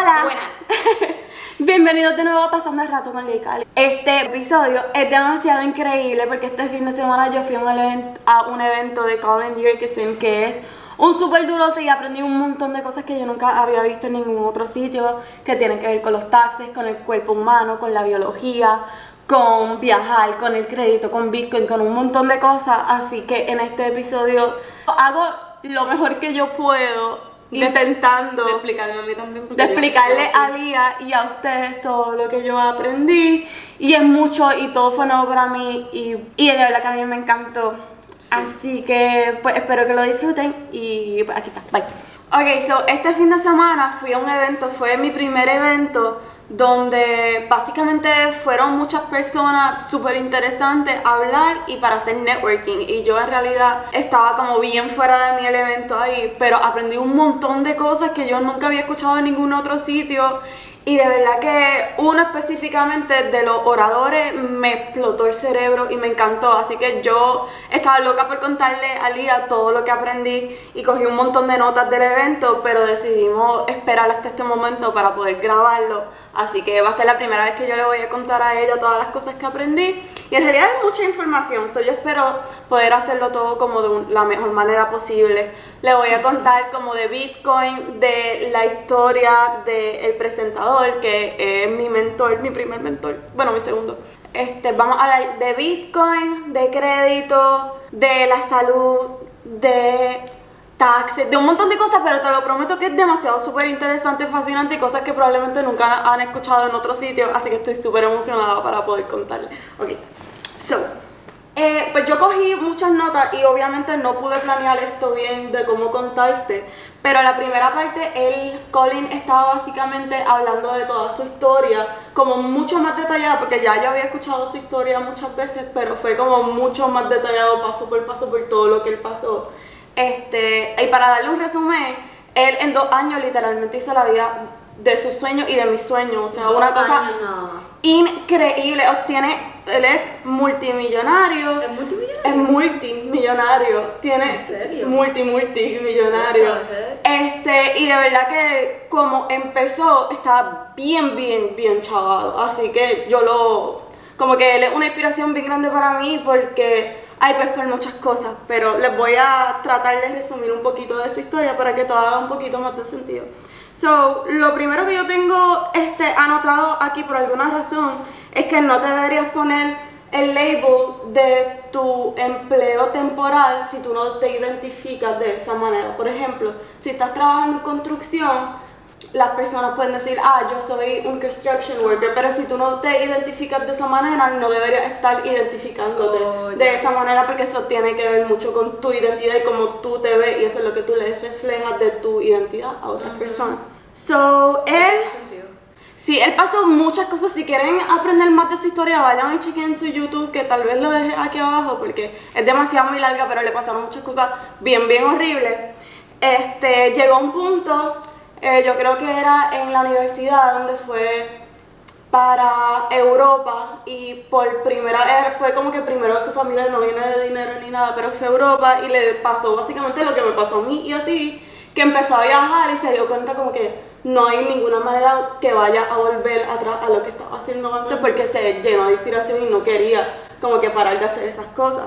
Hola. Buenas. Bienvenidos de nuevo a Pasando el Rato con Leica. Este episodio es demasiado increíble porque este fin de semana yo fui a un, event- a un evento de Colin Yerkeson que es un súper duro y aprendí un montón de cosas que yo nunca había visto en ningún otro sitio que tienen que ver con los taxes, con el cuerpo humano, con la biología, con viajar, con el crédito, con Bitcoin, con un montón de cosas. Así que en este episodio hago lo mejor que yo puedo De- intentando De explicarme a mí también. de explicarle a Lía y a ustedes todo lo que yo aprendí. Y es mucho y todo fue nuevo para mí. Y, y de verdad que a mí me encantó. Así que pues espero que lo disfruten y pues, aquí está, bye. Ok, so este fin de semana fui a un evento, fue mi primer evento donde básicamente fueron muchas personas súper interesantes a hablar y para hacer networking y yo en realidad estaba como bien fuera de mí el evento ahí pero aprendí un montón de cosas que yo nunca había escuchado en ningún otro sitio y de verdad que uno específicamente de los oradores me explotó el cerebro y me encantó. Así que yo estaba loca por contarle a Lía todo lo que aprendí y cogí un montón de notas del evento, pero decidimos esperar hasta este momento para poder grabarlo. Así que va a ser la primera vez que yo le voy a contar a ella todas las cosas que aprendí. Y en realidad es mucha información, so yo espero poder hacerlo todo como de la mejor manera posible. Le voy a contar como de Bitcoin, de la historia del presentador, que es mi mentor, mi primer mentor, bueno, mi segundo. Este, vamos a hablar de Bitcoin, de crédito, de la salud, de taxes, de un montón de cosas, pero te lo prometo que es demasiado súper interesante, fascinante y cosas que probablemente nunca han escuchado en otro sitio, así que estoy súper emocionada para poder contarle. Ok, so, eh, pues yo cogí muchas notas y obviamente no pude planear esto bien de cómo contarte, pero la primera parte, él, Colin, estaba básicamente hablando de toda su historia, como mucho más detallada, porque ya yo había escuchado su historia muchas veces, pero fue como mucho más detallado paso por paso por todo lo que él pasó. Este, y para darle un resumen, él en dos años literalmente hizo la vida de sus sueños y de mis sueños, o sea, Dos una cosa años nada más. increíble. Obtiene, él es multimillonario. ¿Es multimillonario? Es multimillonario. Tiene ¿En serio? es multi multimillonario. Este, y de verdad que como empezó, está bien, bien, bien chavado. Así que yo lo como que él es una inspiración bien grande para mí porque hay pues por muchas cosas, pero les voy a tratar de resumir un poquito de su historia para que todo haga un poquito más de sentido. So, lo primero que yo tengo este, anotado aquí por alguna razón es que no te deberías poner el label de tu empleo temporal si tú no te identificas de esa manera. Por ejemplo, si estás trabajando en construcción, las personas pueden decir, ah, yo soy un construction worker, pero si tú no te identificas de esa manera, no deberías estar identificándote Oh, de esa manera porque eso tiene que ver mucho con tu identidad y cómo tú te ves y eso es lo que tú le reflejas de tu identidad a otras personas. So, él. Sí, él pasó muchas cosas. Si quieren aprender más de su historia, vayan y chequen su YouTube, que tal vez lo deje aquí abajo porque es demasiado muy larga, pero le pasaron muchas cosas bien, bien horribles. Este, llegó a un punto, eh, yo creo que era en la universidad, donde fue para Europa y por primera vez fue como que primero su familia no viene de dinero ni nada, pero fue a Europa y le pasó básicamente lo que me pasó a mí y a ti, que empezó a viajar y se dio cuenta como que no hay ninguna manera que vaya a volver atrás a lo que estaba haciendo antes porque se llenó de inspiración y no quería como que parar de hacer esas cosas.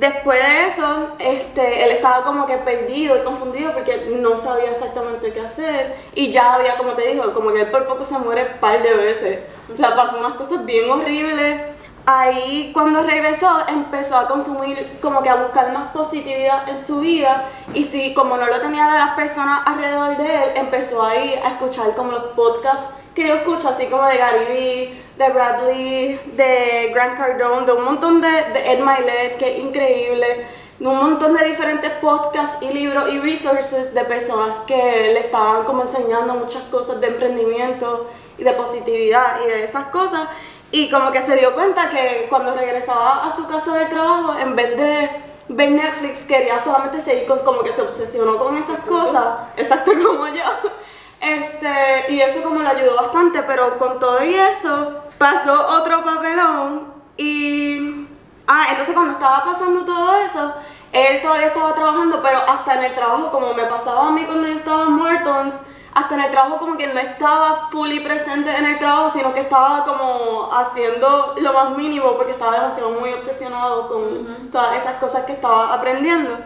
Después de eso, este, él estaba como que perdido y confundido porque no sabía exactamente qué hacer y ya había, como te dijo, como que él por poco se muere un par de veces. O sea, pasó unas cosas bien horribles. Ahí cuando regresó empezó a consumir, como que a buscar más positividad en su vida y si como no lo tenía de las personas alrededor de él, empezó ahí a escuchar como los podcasts que yo escucho, así como de Gary Vee, de Bradley, de Grant Cardone, de un montón de, de Ed Milet, que es increíble, de un montón de diferentes podcasts y libros y resources de personas que le estaban como enseñando muchas cosas de emprendimiento y de positividad y de esas cosas. Y como que se dio cuenta que cuando regresaba a su casa del trabajo, en vez de ver Netflix, quería solamente seguir con, como que se obsesionó con esas cosas, exacto como yo. Este, y eso como le ayudó bastante, pero con todo y eso, pasó otro papelón y... Ah, entonces cuando estaba pasando todo eso, él todavía estaba trabajando, pero hasta en el trabajo, como me pasaba a mí cuando yo estaba en Mortons, hasta en el trabajo como que no estaba fully presente en el trabajo, sino que estaba como haciendo lo más mínimo porque estaba demasiado muy obsesionado con todas esas cosas que estaba aprendiendo.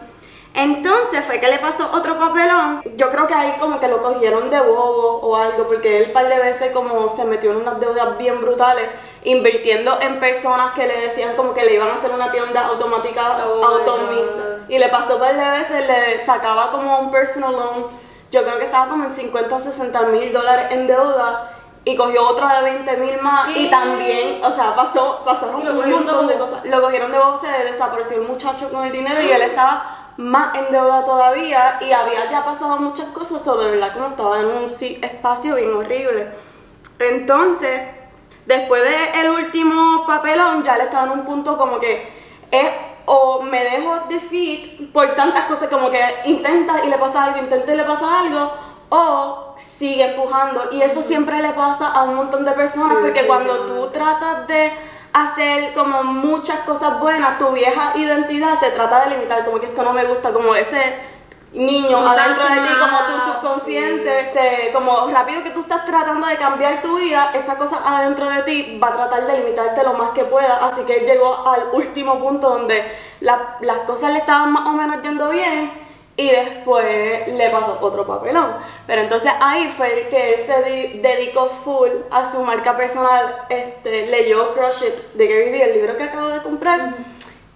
Entonces fue que le pasó otro papelón. Yo creo que ahí como que lo cogieron de bobo o algo, porque él un par de veces como se metió en unas deudas bien brutales, invirtiendo en personas que le decían como que le iban a hacer una tienda automática Oh, automisa. Y le pasó un par de veces, le sacaba como un personal loan. Yo creo que estaba como en 50 o 60 mil dólares en deuda. Y cogió otra de 20 mil más. ¿Qué? Y también, o sea, pasó, pasaron un montón de cosas. Lo cogieron de bobo, se desapareció el muchacho con el dinero y él estaba más en deuda todavía y había ya pasado muchas cosas, o de verdad como estaba en un sí- espacio bien horrible. Entonces, después del el último papelón, ya le estaba en un punto como que es o me dejo defeat por tantas cosas como que intenta y le pasa algo, intenta y le pasa algo, o sigue empujando. Y eso siempre le pasa a un montón de personas Sí, porque cuando tú tratas de hacer como muchas cosas buenas, tu vieja identidad te trata de limitar, como que esto no me gusta, como ese niño No adentro de ti, como tu subconsciente, te- como rápido que tú estás tratando de cambiar tu vida, esa cosa adentro de ti va a tratar de limitarte lo más que pueda, así que él llegó al último punto donde la- las cosas le estaban más o menos yendo bien y después le pasó otro papelón. Pero entonces ahí fue que él se di- dedicó full a su marca personal, este, leyó Crush It de Gary Vee, el libro que acabo de comprar.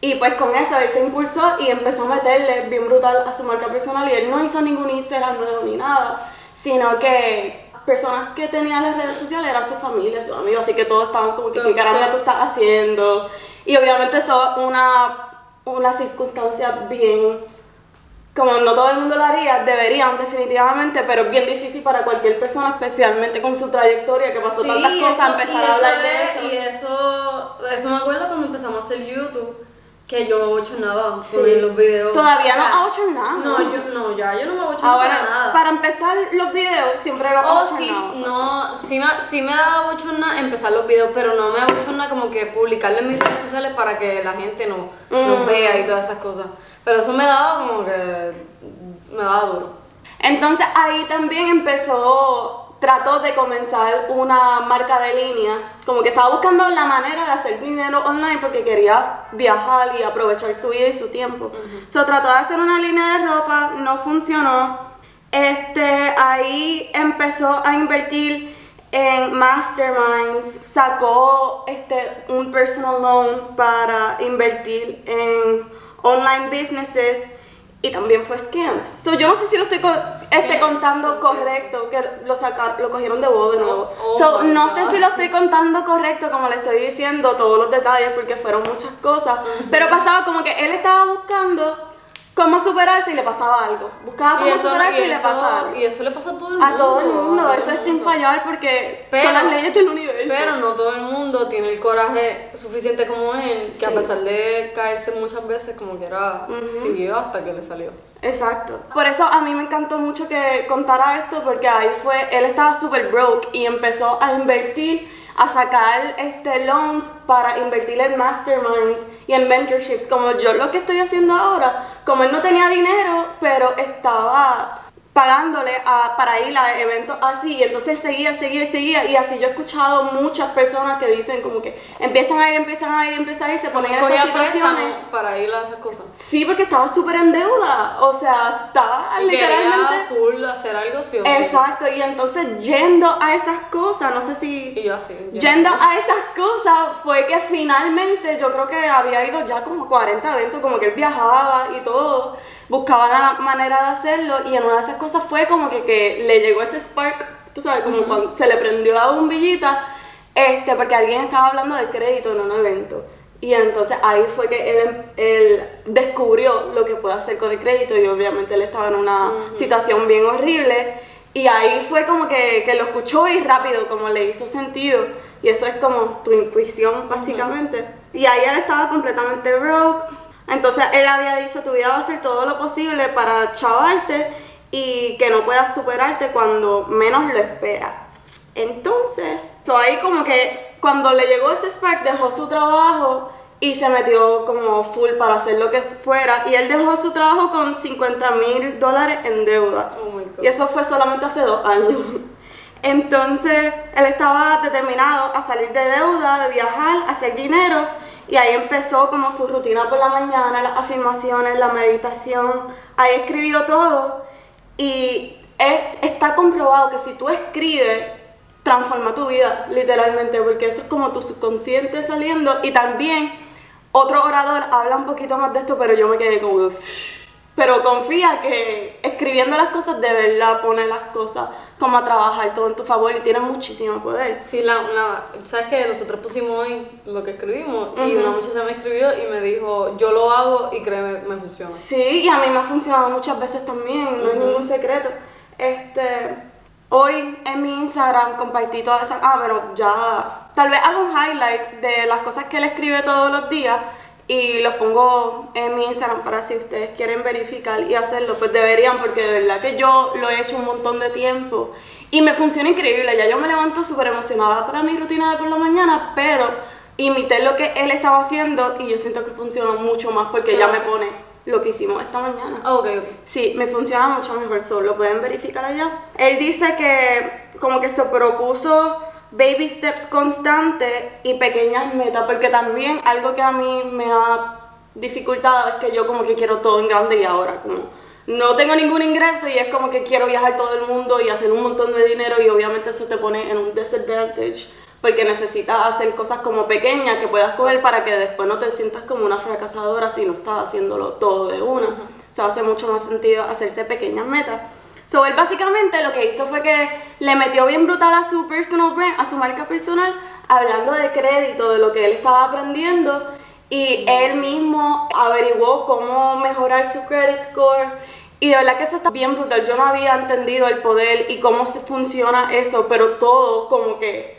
Y pues con eso él se impulsó y empezó a meterle bien brutal a su marca personal y él no hizo ningún Instagram nuevo ni nada, sino que personas que tenían las redes sociales eran su familia, sus amigos, así que todos estaban como que qué caramba tú estás haciendo. Y obviamente eso es una, una circunstancia bien, como no todo el mundo lo haría, deberían definitivamente, pero es bien difícil para cualquier persona, especialmente con su trayectoria que pasó tantas cosas, empezar a hablar de es- eso. Y eso, eso me acuerdo cuando empezamos a hacer YouTube, que yo no me hecho nada Sí. con los videos. Todavía O sea, no nada. No, yo, no, ya yo no me Ahora, para nada. para empezar los videos, siempre lo Oh, sí, no, sí me, sí me da bochorna empezar los videos, pero no me da bochorna como que publicarlo en mis redes sociales para que la gente no, nos Mm. vea y todas esas cosas. Pero eso me daba como que me daba duro. Entonces ahí también empezó, trató de comenzar una marca de línea, como que estaba buscando la manera de hacer dinero online porque quería viajar y aprovechar su vida y su tiempo. So trató de hacer una línea de ropa, no funcionó. Este, ahí empezó a invertir en masterminds, sacó este, un personal loan para invertir en online businesses y también fue scammed. So, yo no sé si lo estoy co- este, contando correcto, que lo sacaron, lo cogieron de bobo de nuevo. Oh, oh so, no sé God. si lo estoy contando correcto como le estoy diciendo todos los detalles porque fueron muchas cosas, pero pasaba como que él estaba buscando cómo superarse y le pasaba algo. Buscaba cómo superarse y, le pasaba algo. y eso le pasa a todo el mundo. A todo el mundo, a todo eso el es sin mundo. fallar porque Pero- son las leyes del universo. Pero no todo el mundo tiene el coraje suficiente como él, que a Sí. pesar de caerse muchas veces, como que era, siguió hasta que le salió. Exacto. Por eso a mí me encantó mucho que contara esto porque ahí fue, él estaba súper broke y empezó a invertir, a sacar este loans para invertir en masterminds y en mentorships, como yo lo que estoy haciendo ahora. Como él no tenía dinero, pero estaba pagándole a, para ir a eventos así y entonces seguía, seguía, seguía y así yo he escuchado muchas personas que dicen como que empiezan a ir, empiezan a ir, empiezan a ir, se ponen en esas situaciones para ir a esas cosas. Sí, porque estaba súper en deuda. O sea, estaba literalmente. full hacer algo, sí o sí. Exacto, y entonces yendo a esas cosas, no sé si. Y yo así. Yendo a esas cosas fue que finalmente yo creo que había ido ya como 40 eventos, como que él viajaba y todo, buscaba la manera de hacerlo y en una de esas cosas fue como que, que le llegó ese spark, tú sabes, como cuando se le prendió la bombillita, este, porque alguien estaba hablando de crédito en un evento. Y entonces ahí fue que él, él descubrió lo que puede hacer con el crédito y obviamente él estaba en una situación bien horrible. Y ahí fue como que, que lo escuchó y rápido, como le hizo sentido. Y eso es como tu intuición, básicamente. Y ahí él estaba completamente broke. Entonces él había dicho, tu vida va a hacer todo lo posible para chavarte y que no puedas superarte cuando menos lo esperas. Entonces, so ahí como que cuando le llegó ese spark, dejó su trabajo y se metió como full para hacer lo que fuera y él dejó su trabajo con 50 mil dólares en deuda. Oh. Y eso fue solamente hace dos años. Entonces, él estaba determinado a salir de deuda, de viajar, a hacer dinero. Y ahí empezó como su rutina por la mañana, las afirmaciones, la meditación. Ahí escribió todo. Y es- está comprobado que si tú escribes, transforma tu vida, literalmente, porque eso es como tu subconsciente saliendo. Y también, otro orador habla un poquito más de esto, pero yo me quedé como... Pero confía que escribiendo las cosas de verdad pone las cosas como a trabajar todo en tu favor y tiene muchísimo poder. Sí, la, la- sabes que nosotros pusimos hoy lo que escribimos y una muchacha me escribió y me dijo, yo lo hago y créeme, me funciona. Sí, y a mí me ha funcionado muchas veces también, no es ningún secreto. Este, hoy en mi Instagram compartí todas esas, ah, pero ya, tal vez hago un highlight de las cosas que él escribe todos los días y los pongo en mi Instagram para si ustedes quieren verificar y hacerlo, pues deberían, porque de verdad que yo lo he hecho un montón de tiempo y me funciona increíble, ya yo me levanto súper emocionada para mi rutina de por la mañana, pero imité lo que él estaba haciendo y yo siento que funciona mucho más porque ¿Qué ya me pone lo que hicimos esta mañana. Ok, ok. Sí, me funciona mucho mejor, solo lo pueden verificar allá. Él dice que como que se propuso baby steps constantes y pequeñas metas, porque también algo que a mí me ha dificultado es que yo como que quiero todo en grande y ahora, como no tengo ningún ingreso y es como que quiero viajar todo el mundo y hacer un montón de dinero y obviamente eso te pone en un disadvantage. Porque necesitas hacer cosas como pequeñas que puedas coger para que después no te sientas como una fracasadora si no estás haciéndolo todo de una. Eso hace mucho más sentido hacerse pequeñas metas. So, él básicamente lo que hizo fue que le metió bien brutal a su personal brand, a su marca personal, hablando de crédito, de lo que él estaba aprendiendo. Y él mismo averiguó cómo mejorar su credit score. Y de verdad que eso está bien brutal. Yo no había entendido el poder y cómo funciona eso, pero todo como que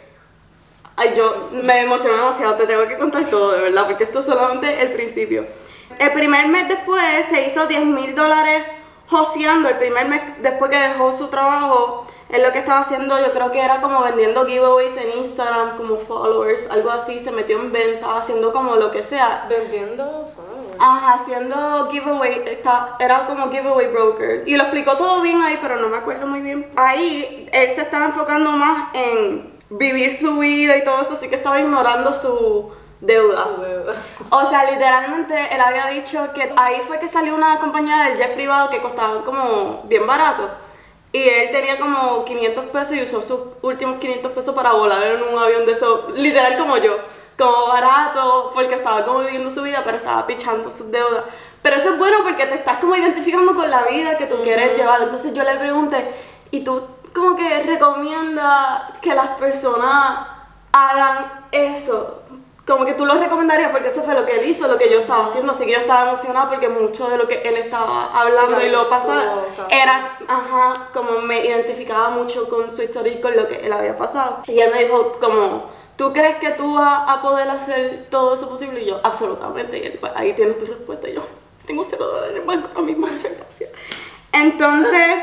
Ay, yo me emociono demasiado, te tengo que contar todo, de verdad, porque esto es solamente el principio. El primer mes después se hizo 10 mil dólares joseando, el primer mes después que dejó su trabajo, él lo que estaba haciendo yo creo que era como vendiendo giveaways en Instagram, como followers, algo así, se metió en venta, haciendo como lo que sea. Vendiendo followers. Ajá, haciendo giveaway, está, era como giveaway broker. Y lo explicó todo bien ahí, pero no me acuerdo muy bien. Ahí él se estaba enfocando más en vivir su vida y todo eso, así que estaba ignorando su deuda. Su deuda. O sea, literalmente él había dicho que ahí fue que salió una compañía del jet privado que costaban como bien barato. Y él tenía como 500 pesos y usó sus últimos 500 pesos para volar en un avión de eso, literal como yo. Como barato, porque estaba como viviendo su vida, pero estaba pichando sus deudas. Pero eso es bueno porque te estás como identificando con la vida que tú quieres llevar. Entonces yo le pregunté, ¿y tú como que recomiendas que las personas hagan eso? Como que tú lo recomendarías porque eso fue lo que él hizo, lo que yo estaba haciendo, así que yo estaba emocionada porque mucho de lo que él estaba hablando y lo pasaba Claro, claro. era, ajá, como me identificaba mucho con su historia y con lo que él había pasado. Y él me dijo como, ¿tú crees que tú vas a poder hacer todo eso posible? Y yo, absolutamente, y él, "Pues, ahí tienes tu respuesta. Y yo, tengo cero dólares en el banco ahora mismo, muchas gracias. Entonces,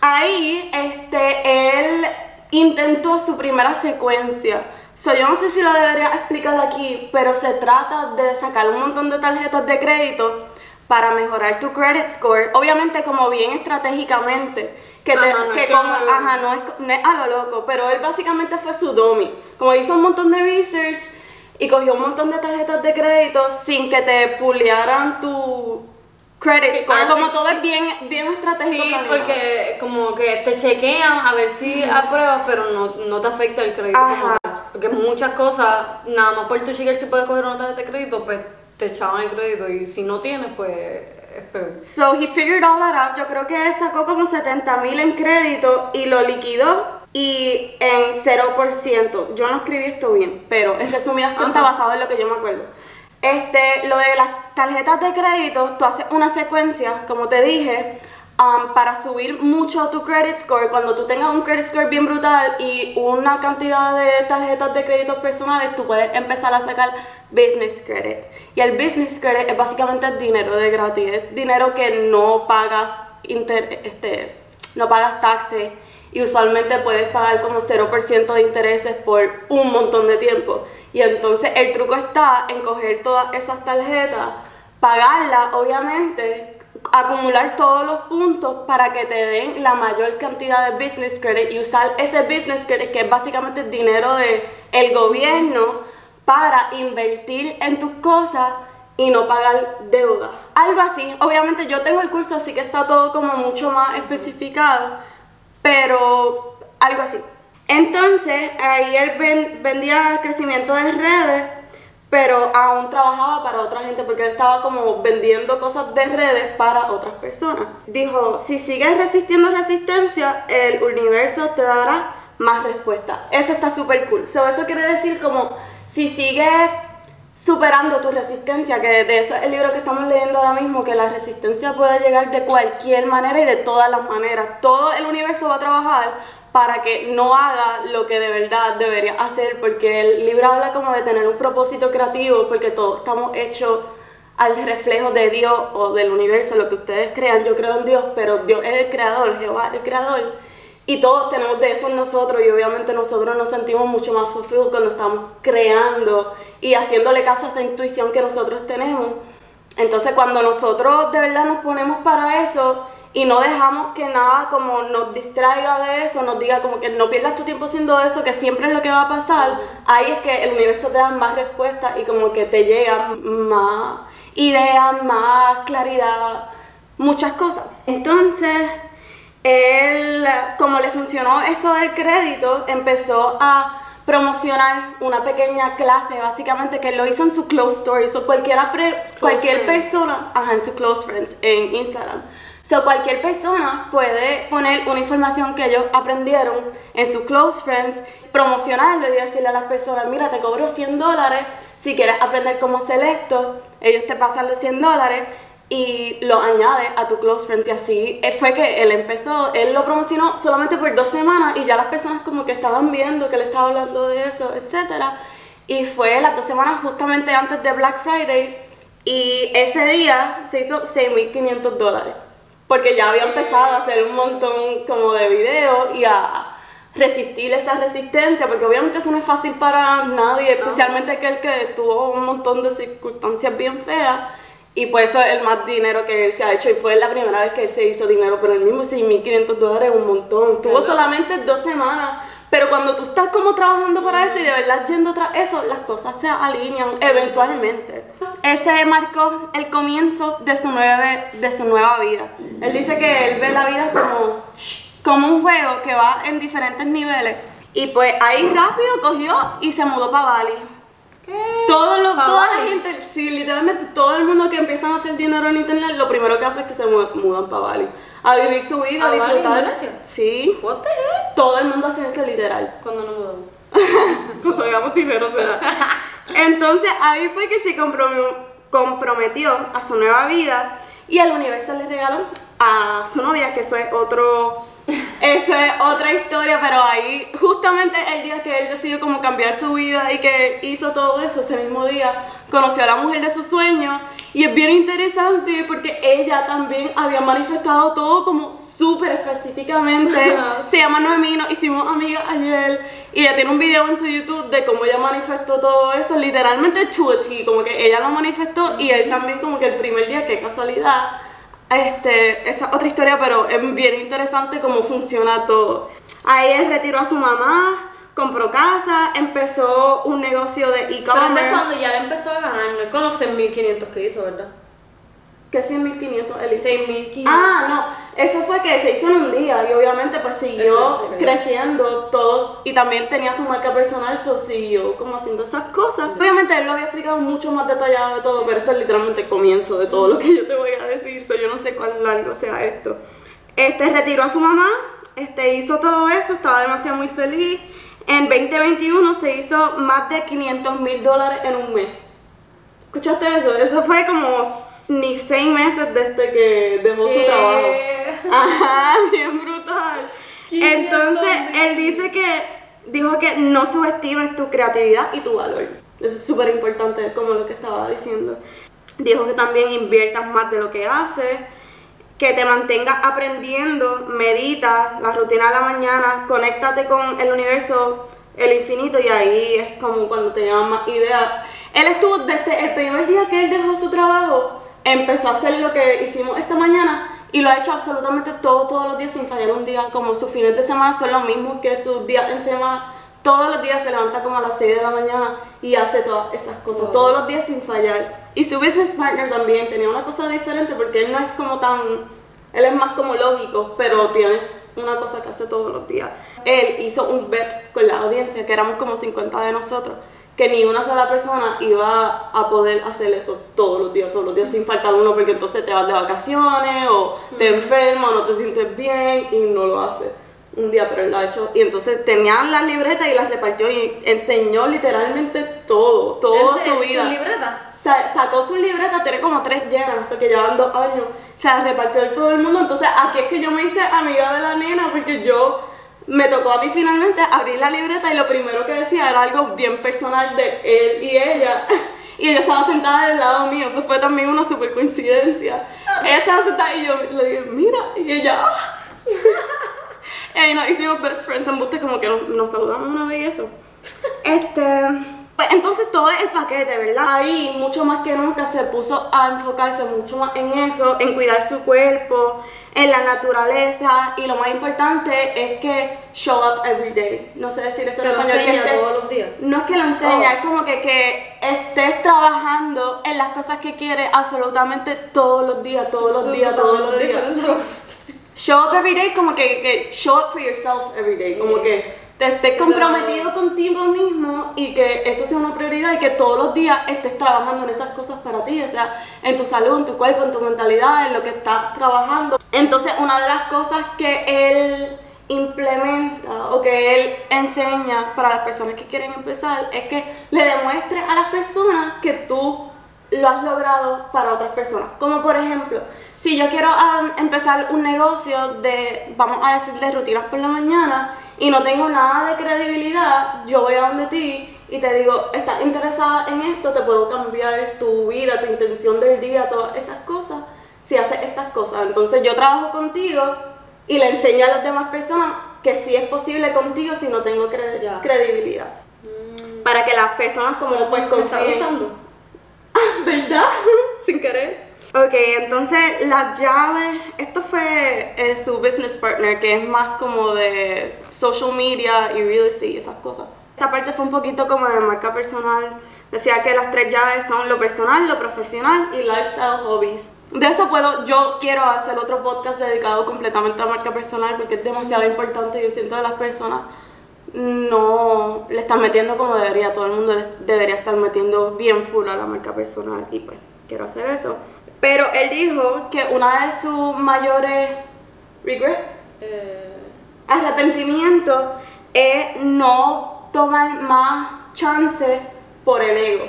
ahí, este, él intentó su primera secuencia. So, yo no sé si lo debería explicar aquí, pero se trata de sacar un montón de tarjetas de crédito para mejorar tu credit score. Obviamente, como bien estratégicamente. Que, te, Ajá, no es que lo ajá, no es, no es a lo loco, pero él básicamente fue su dummy. Como hizo un montón de research y cogió un montón de tarjetas de crédito sin que te pulearan tu credit score. ah, como sí, todo sí. es bien, bien estratégico. Sí, planeado. porque como que te chequean a ver si apruebas, pero no, no te afecta el crédito. como Ajá. Porque muchas cosas, nada más por tu chequear si puedes coger una tarjeta de crédito, pues te echaban el crédito y si no tienes, pues es peor. So he figured all that out. Yo creo que sacó como 70 mil en crédito y lo liquidó y en 0%. Yo no escribí esto bien, pero en resumidas cuentas basado en lo que yo me acuerdo. Este, lo de las tarjetas de crédito, tú haces una secuencia, como te dije, um, para subir mucho tu credit score. Cuando tú tengas un credit score bien brutal y una cantidad de tarjetas de créditos personales, tú puedes empezar a sacar business credit. Y el business credit es básicamente dinero de gratis, dinero que no pagas inter- este, no pagas taxes y usualmente puedes pagar como 0% de intereses por un montón de tiempo. Y entonces el truco está en coger todas esas tarjetas, pagarlas obviamente, acumular todos los puntos para que te den la mayor cantidad de business credit y usar ese business credit que es básicamente el dinero del el gobierno para invertir en tus cosas y no pagar deuda. Algo así. Obviamente yo tengo el curso así que está todo como mucho más especificado, pero algo así. Entonces, ahí él vendía crecimiento de redes, pero aún trabajaba para otra gente porque él estaba como vendiendo cosas de redes para otras personas. Dijo, si sigues resistiendo resistencia, el universo te dará más respuestas. Eso está súper cool. eso quiere decir como, si sigues superando tu resistencia, que de eso es el libro que estamos leyendo ahora mismo, que la resistencia puede llegar de cualquier manera y de todas las maneras. Todo el universo va a trabajar para que no haga lo que de verdad debería hacer, porque el libro habla como de tener un propósito creativo, porque todos estamos hechos al reflejo de Dios o del universo, lo que ustedes crean. Yo creo en Dios, pero Dios es el creador, Jehová es el creador. Y todos tenemos de eso en nosotros y obviamente nosotros nos sentimos mucho más fulfilled cuando estamos creando y haciéndole caso a esa intuición que nosotros tenemos. Entonces cuando nosotros de verdad nos ponemos para eso, y no dejamos que nada como nos distraiga de eso, nos diga como que no pierdas tu tiempo haciendo eso, que siempre es lo que va a pasar, ahí es que el universo te da más respuestas y como que te llegan más ideas, más claridad, muchas cosas. Entonces, él, como le funcionó eso del crédito, empezó a promocionar una pequeña clase, básicamente, que lo hizo en su close stories, o cualquiera cualquier persona, ajá, en su close friends, en Instagram So, cualquier persona puede poner una información que ellos aprendieron en sus close friends, promocionarlo y decirle a las personas, mira, te cobro 100 dólares, si quieres aprender cómo hacer esto, ellos te pasan los 100 dólares y lo añades a tu close friends y así fue que él empezó, él lo promocionó solamente por dos semanas y ya las personas como que estaban viendo que él estaba hablando de eso, etc. Y fue las dos semanas justamente antes de Black Friday y ese día se hizo 6.500 dólares porque ya había empezado a hacer un montón como de videos y a resistir esa resistencia, porque obviamente eso no es fácil para nadie, especialmente aquel que tuvo un montón de circunstancias bien feas. Y pues eso es el más dinero que él se ha hecho. Y fue la primera vez que él se hizo dinero por el mismo 6.500 dólares, un montón. Tuvo solamente dos semanas pero cuando tú estás como trabajando para eso y de verdad yendo tras eso, las cosas se alinean eventualmente. Ese marcó el comienzo de su, nueva, de su nueva vida. Él dice que él ve la vida como, como un juego que va en diferentes niveles. Y pues ahí rápido cogió y se mudó para Bali. ¿Qué? Todo lo, toda la gente, sí, literalmente todo el mundo que empieza a hacer dinero en internet, lo primero que hace es que se mudan para Bali a vivir su vida, a, disfrutar. Indonesia? Sí. What the heck? Todo el mundo hace eso literal. Cuando nos mudamos. Cuando hagamos dinero será. Entonces ahí fue que se comprometió a su nueva vida y el universo le regaló a su novia, que eso es otro esa es otra historia, pero ahí justamente el día que él decidió como cambiar su vida y que hizo todo eso, ese mismo día conoció a la mujer de sus sueños y es bien interesante porque ella también había manifestado todo como súper específicamente. Se llama Noemí, nos hicimos amigas ayer. Y ella tiene un video en su YouTube de cómo ella manifestó todo eso, literalmente chuchi, como que ella lo manifestó y él también como que el primer día, qué casualidad. Este, esa otra historia, pero es bien interesante cómo funciona todo. Ahí él retiró a su mamá, compró casa, empezó un negocio de e-commerce. Pero es cuando ya le empezó a ganar, no es con los 6.500 que hizo, ¿verdad? ¿Qué 100.500? 6.500. Ah, no. Eso fue que se hizo en un día y obviamente pues siguió creciendo todo y también tenía su marca personal, so siguió como haciendo esas cosas. Obviamente él lo había explicado mucho más detallado de todo, pero esto es literalmente el comienzo de todo lo que yo te voy a decir, so yo no sé cuál largo sea esto. Este retiró a su mamá, este hizo todo eso, estaba demasiado muy feliz. En 2021 se hizo más de 500 mil dólares en un mes. ¿Escuchaste eso? Eso fue como ni seis meses desde que dejó su trabajo. Ajá, bien brutal. Entonces, él dice que, dijo que no subestimes tu creatividad y tu valor. Eso es súper importante, como lo que estaba diciendo. Dijo que también inviertas más de lo que haces. Que te mantenga aprendiendo, medita, la rutina de la mañana, conéctate con el universo, el infinito y ahí es como cuando te llaman más ideas. Él estuvo desde el primer día que él dejó su trabajo, empezó a hacer lo que hicimos esta mañana y lo ha hecho absolutamente todo, todos los días sin fallar un día, como sus fines de semana son los mismos que sus días en semana. Todos los días se levanta como a las 6 de la mañana y hace todas esas cosas, todos los días sin fallar. Y su business partner también tenía una cosa diferente porque él no es como tan, él es más como lógico, pero tienes una cosa que hace todos los días. Él hizo un bet con la audiencia, que éramos como 50 de nosotros, que ni una sola persona iba a poder hacer eso todos los días, todos los días sin faltar uno, porque entonces te vas de vacaciones o te enfermas o no te sientes bien y no lo haces un día, pero él lo ha hecho. Y entonces tenían las libretas y las repartió y enseñó literalmente todo, toda ¿Él- su vida. ¿Su libreta? Sa- sacó su libreta, tiene como tres llenas, porque llevan dos años. Se las repartió a todo el mundo. Entonces, aquí es que yo me hice amiga de la nena, porque yo me tocó a mí finalmente abrir la libreta y lo primero que decía era algo bien personal de él y ella. Y ella estaba sentada del lado mío, eso fue también una super coincidencia. Ella estaba sentada y yo le dije, mira, y ella, "Ah". Y ahí nos hicimos best friends en Buste, como que nos, nos saludamos una vez y eso. Este. Pues entonces todo es el paquete, ¿verdad? Ahí mucho más que nunca se puso a enfocarse mucho más en eso, en cuidar su cuerpo, en la naturaleza y lo más importante es que show up every day. No sé decir eso en español. que estés- todos los días. No es que lo enseña, Oh. es como que, que estés trabajando en las cosas que quieres absolutamente todos los días, todos los días, todos los días. Show up every day, como que, que show up for yourself every day, como que te estés comprometido contigo mismo y que eso sea una prioridad y que todos los días estés trabajando en esas cosas para ti, o sea, en tu salud, en tu cuerpo, en tu mentalidad, en lo que estás trabajando. Entonces, una de las cosas que él implementa o que él enseña para las personas que quieren empezar es que le demuestres a las personas que tú lo has logrado para otras personas. Como por ejemplo, si yo quiero ah, empezar un negocio de, vamos a decir, de rutinas por la mañana y no tengo nada de credibilidad, yo voy a donde ti y te digo, estás interesada en esto, te puedo cambiar tu vida, tu intención del día, todas esas cosas, si haces estas cosas. Entonces yo trabajo contigo y le enseño a las demás personas que sí es posible contigo si no tengo cre- Ya. credibilidad. Para que las personas como pues ¿Me está confíen. usando? ¿Verdad? Sin querer. Ok, entonces las llaves, esto fue eh, su business partner, que es más como de social media y real estate y esas cosas. Esta parte fue un poquito como de marca personal. Decía que las tres llaves son lo personal, lo profesional y lifestyle hobbies. De eso puedo, yo quiero hacer otro podcast dedicado completamente a marca personal porque es demasiado importante. Yo siento que las personas no le están metiendo como debería. Todo el mundo debería estar metiendo bien full a la marca personal y pues quiero hacer eso. Pero él dijo que una de sus mayores regret, Eh, arrepentimiento es no tomar más chance por el ego.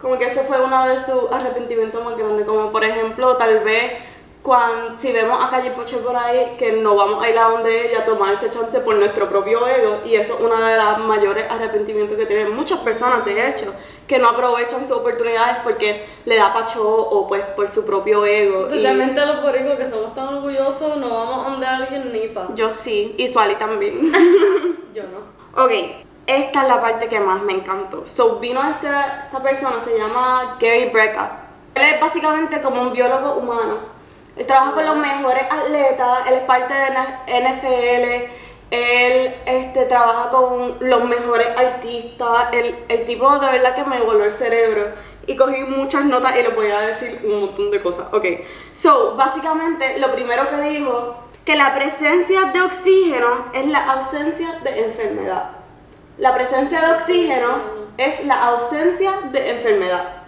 Como que ese fue uno de sus arrepentimientos más grandes. Como por ejemplo, tal vez cuando, si vemos a Calle Poche por ahí, que no vamos a ir a donde ella a tomar ese chance por nuestro propio ego. Y eso es uno de los mayores arrepentimientos que tienen muchas personas, de hecho, que no aprovechan sus oportunidades porque le da pacho o pues por su propio ego. Y Especialmente los boricos que somos tan orgullosos, no vamos a donde alguien ni pa. yo sí, y Suali también. Yo no. Ok, esta es la parte que más me encantó. So, vino esta, esta persona, se llama Gary Brecka. Él es básicamente como un biólogo humano. Él trabaja con los mejores atletas, él es parte de la NFL, él este, trabaja con los mejores artistas. El, el tipo de verdad que me voló el cerebro. Y cogí muchas notas y le voy a decir un montón de cosas. Ok, so, básicamente lo primero que dijo, que la presencia de oxígeno es la ausencia de enfermedad. La presencia de oxígeno es la ausencia de enfermedad.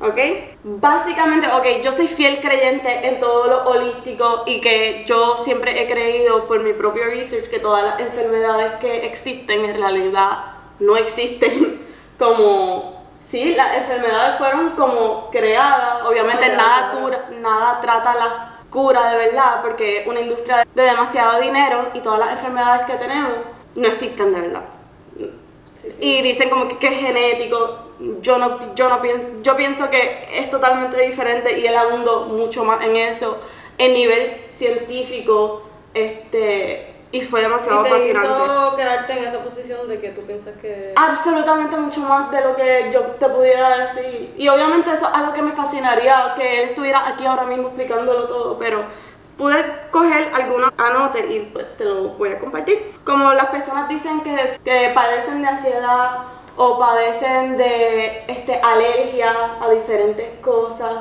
¿Ok? Básicamente, ok, yo soy fiel creyente en todo lo holístico y que yo siempre he creído por mi propio research que todas las enfermedades que existen en realidad no existen como... Sí, las enfermedades fueron como creadas, obviamente nada cura, nada trata la cura de verdad porque es una industria de demasiado dinero y todas las enfermedades que tenemos no existen de verdad. Sí, sí. Y dicen como que, que es genético. Yo no, yo no pienso, yo pienso que es totalmente diferente y él abundo mucho más en eso. en nivel científico, este, y fue demasiado y te fascinante. hizo quedarte en esa posición de que tú piensas que... Absolutamente mucho más de lo que yo te pudiera decir. Y obviamente eso es algo que me fascinaría, que él estuviera aquí ahora mismo explicándolo todo, pero pude coger algunos anotes y pues te lo voy a compartir. Como las personas dicen que, que padecen de ansiedad o padecen de este, alergia a diferentes cosas,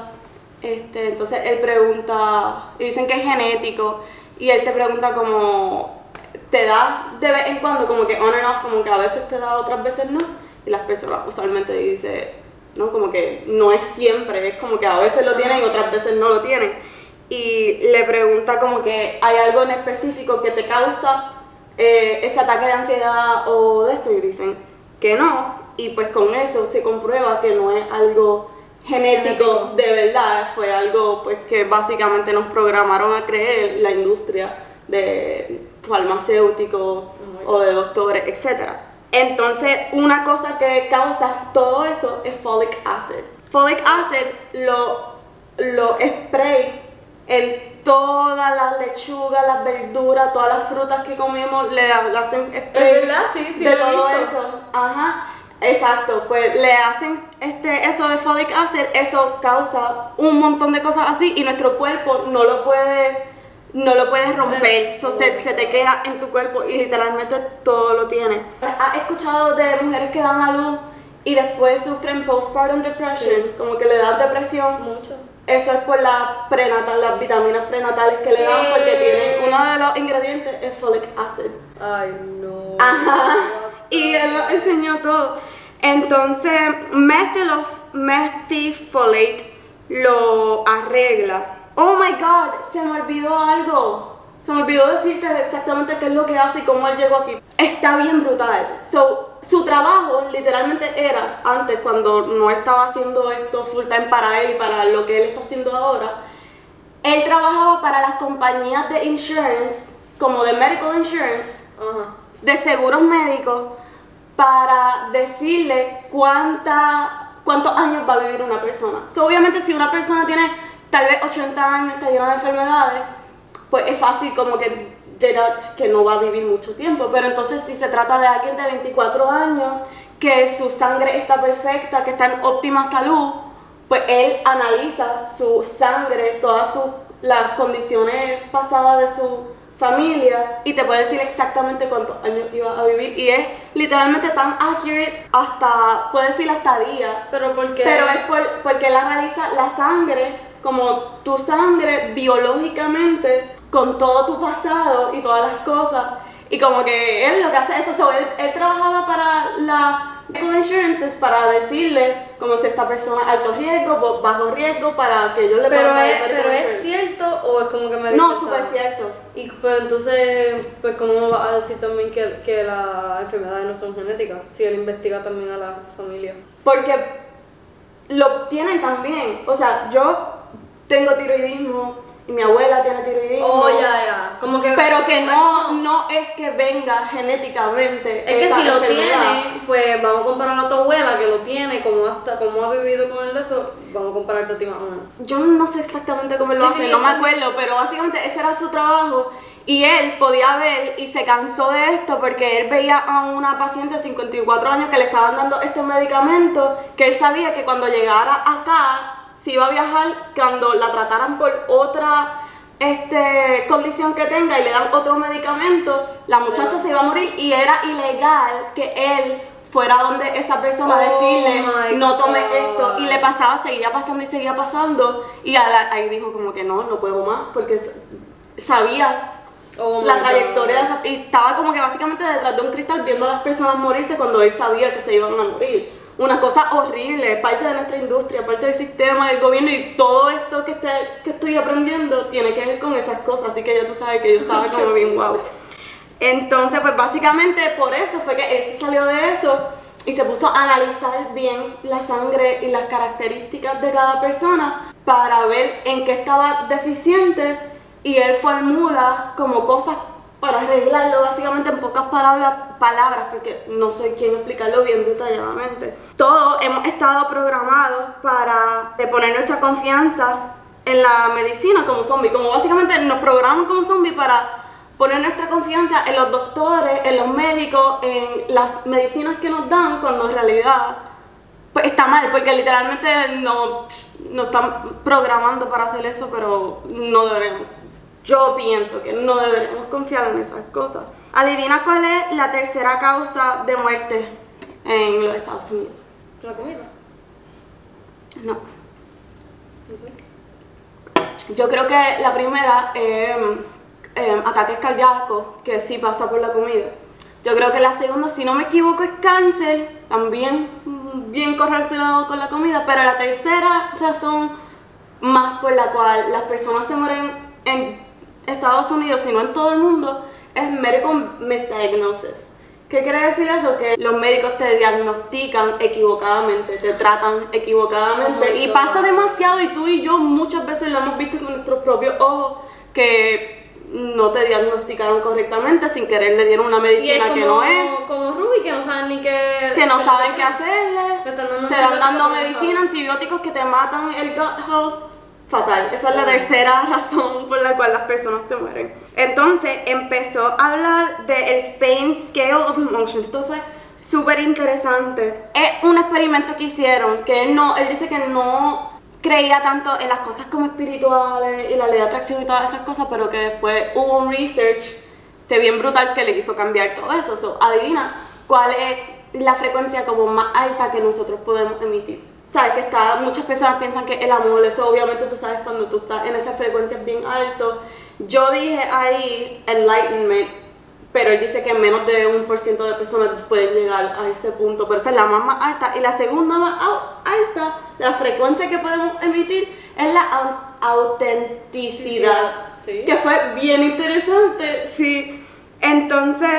este, entonces él pregunta, dicen que es genético, y él te pregunta como, te da de vez en cuando, como que on and off, como que a veces te da, otras veces no, y las personas usualmente dicen, no, como que no es siempre, es como que a veces lo tienen y otras veces no lo tienen. Y le pregunta como que hay algo en específico que te causa eh, ese ataque de ansiedad o de esto, y dicen que no, y pues con eso se comprueba que no es algo genético de verdad, fue algo pues que básicamente nos programaron a creer la industria de farmacéuticos o de doctores, etc. Entonces, una cosa que causa todo eso es folic acid. Folic acid lo, lo spray en todas las lechugas, las verduras, todas las frutas que comimos, le, le hacen spray verdad? Sí, sí, de todo visto. eso. Ajá. Exacto, pues le hacen este, eso de folic acid, eso causa un montón de cosas así y nuestro cuerpo no lo puede, no lo puede romper, eso se, se te queda en tu cuerpo y literalmente todo lo tiene. ¿Has escuchado de mujeres que dan a luz y después sufren postpartum depression, como que le dan depresión? Mucho. Eso es por la prenatal, las vitaminas prenatales que le dan porque tienen, uno de los ingredientes es folic acid. Ay, no. Ajá. Y él lo enseñó todo. Entonces, methylfolate lo arregla. Oh my god, se me olvidó algo. Se me olvidó decirte exactamente qué es lo que hace y cómo él llegó aquí. Está bien brutal. So, su trabajo literalmente era, antes cuando no estaba haciendo esto full time para él y para lo que él está haciendo ahora, él trabajaba para las compañías de insurance, como de medical insurance, Ajá. de seguros médicos para decirle cuánta, cuántos años va a vivir una persona. So, obviamente si una persona tiene tal vez 80 años, está llena de enfermedades, pues es fácil como que deduct que no va a vivir mucho tiempo. Pero entonces si se trata de alguien de 24 años, que su sangre está perfecta, que está en óptima salud, pues él analiza su sangre, todas sus las condiciones pasadas de su familia y te puede decir exactamente cuántos años iba a vivir. Y es literalmente tan accurate hasta puede decir hasta día. Pero porque... pero es por- porque él analiza la sangre como tu sangre biológicamente con todo tu pasado y todas las cosas. Y como que él lo que hace es eso. So, él, él trabajaba para la medical insurances para decirle como si esta persona alto riesgo o bajo riesgo para que ellos le Pero es, pero es cierto o es como que me no súper cierto. Y pues entonces, pues cómo vas a decir también que, que las enfermedades no son genéticas, si él investiga también a la familia. Porque lo tienen también. O sea, yo tengo tiroidismo y mi abuela tiene tiroidismo. Oh, ya, ya. Como que... Pero que no, no es que venga genéticamente. Es que si lo tiene, pues vamos a comparar a tu abuela que lo tiene, como, hasta, como ha vivido con el de eso, vamos a compararte a ti más. Yo no sé exactamente cómo lo hace, sí, no me acuerdo, pero básicamente ese era su trabajo. Y él podía ver y se cansó de esto porque él veía a una paciente de 54 años que le estaban dando este medicamento, que él sabía que cuando llegara acá, si iba a viajar, cuando la trataran por otra este, condición que tenga y le dan otro medicamento, la muchacha se iba a morir y era ilegal que él fuera donde esa persona a Oh decirle no tome God. esto y le pasaba, seguía pasando y seguía pasando y la- ahí dijo como que no, no puedo más porque sabía Oh la God. trayectoria de esa- y estaba como que básicamente detrás de un cristal viendo a las personas morirse cuando él sabía que se iban a morir. Una cosa horrible, parte de nuestra industria, parte del sistema, del gobierno y todo esto que, este- que estoy aprendiendo tiene que ver con esas cosas, así que ya tú sabes que yo estaba como bien wow. Entonces, pues básicamente por eso fue que él salió de eso y se puso a analizar bien la sangre y las características de cada persona para ver en qué estaba deficiente y él formula como cosas para arreglarlo básicamente en pocas palabras, palabras porque no soy quien explicarlo bien detalladamente. Todos hemos estado programados para de poner nuestra confianza en la medicina como zombie, como básicamente nos programan como zombie para poner nuestra confianza en los doctores, en los médicos, en las medicinas que nos dan, cuando en realidad pues está mal, porque literalmente no, no están programando para hacer eso, pero no deberíamos. Yo pienso que no deberíamos confiar en esas cosas. Adivina cuál es la tercera causa de muerte en los Estados Unidos. ¿La comida? No. Yo creo que la primera es ataques cardíacos, que sí pasa por la comida. Yo creo que la segunda, si no me equivoco, es cáncer, también bien correlacionado con la comida, pero la tercera razón más por la cual las personas se mueren en Estados Unidos, si no en todo el mundo, es medical misdiagnosis. ¿Qué quiere decir eso? Que los médicos te diagnostican equivocadamente, te tratan equivocadamente. Oh y pasa demasiado y tú y yo muchas veces lo hemos visto con nuestros propios ojos que no te diagnosticaron correctamente, sin querer le dieron una medicina como, que no es, como Ruby, que no saben ni qué... que no saben qué hacerle, dando te dan dando medicina, antibióticos que te matan el gut health. Fatal, esa es la tercera razón por la cual las personas se mueren. Entonces empezó a hablar del Spain Scale of Emotions. Esto fue súper interesante. Es un experimento que hicieron, que él, no, él dice que no creía tanto en las cosas como espirituales y la ley de atracción y todas esas cosas, pero que después hubo un research que bien brutal que le hizo cambiar todo eso. So, adivina cuál es la frecuencia como más alta que nosotros podemos emitir. Sabes que está, muchas personas piensan que el amor, eso obviamente tú sabes cuando tú estás en esas frecuencias bien alto. Yo dije ahí enlightenment, pero él dice que menos de un por ciento de personas pueden llegar a ese punto, pero esa es la más, más alta. Y la segunda más alta, la frecuencia que podemos emitir, es la au- autenticidad. Sí. Que fue bien interesante, sí. Entonces,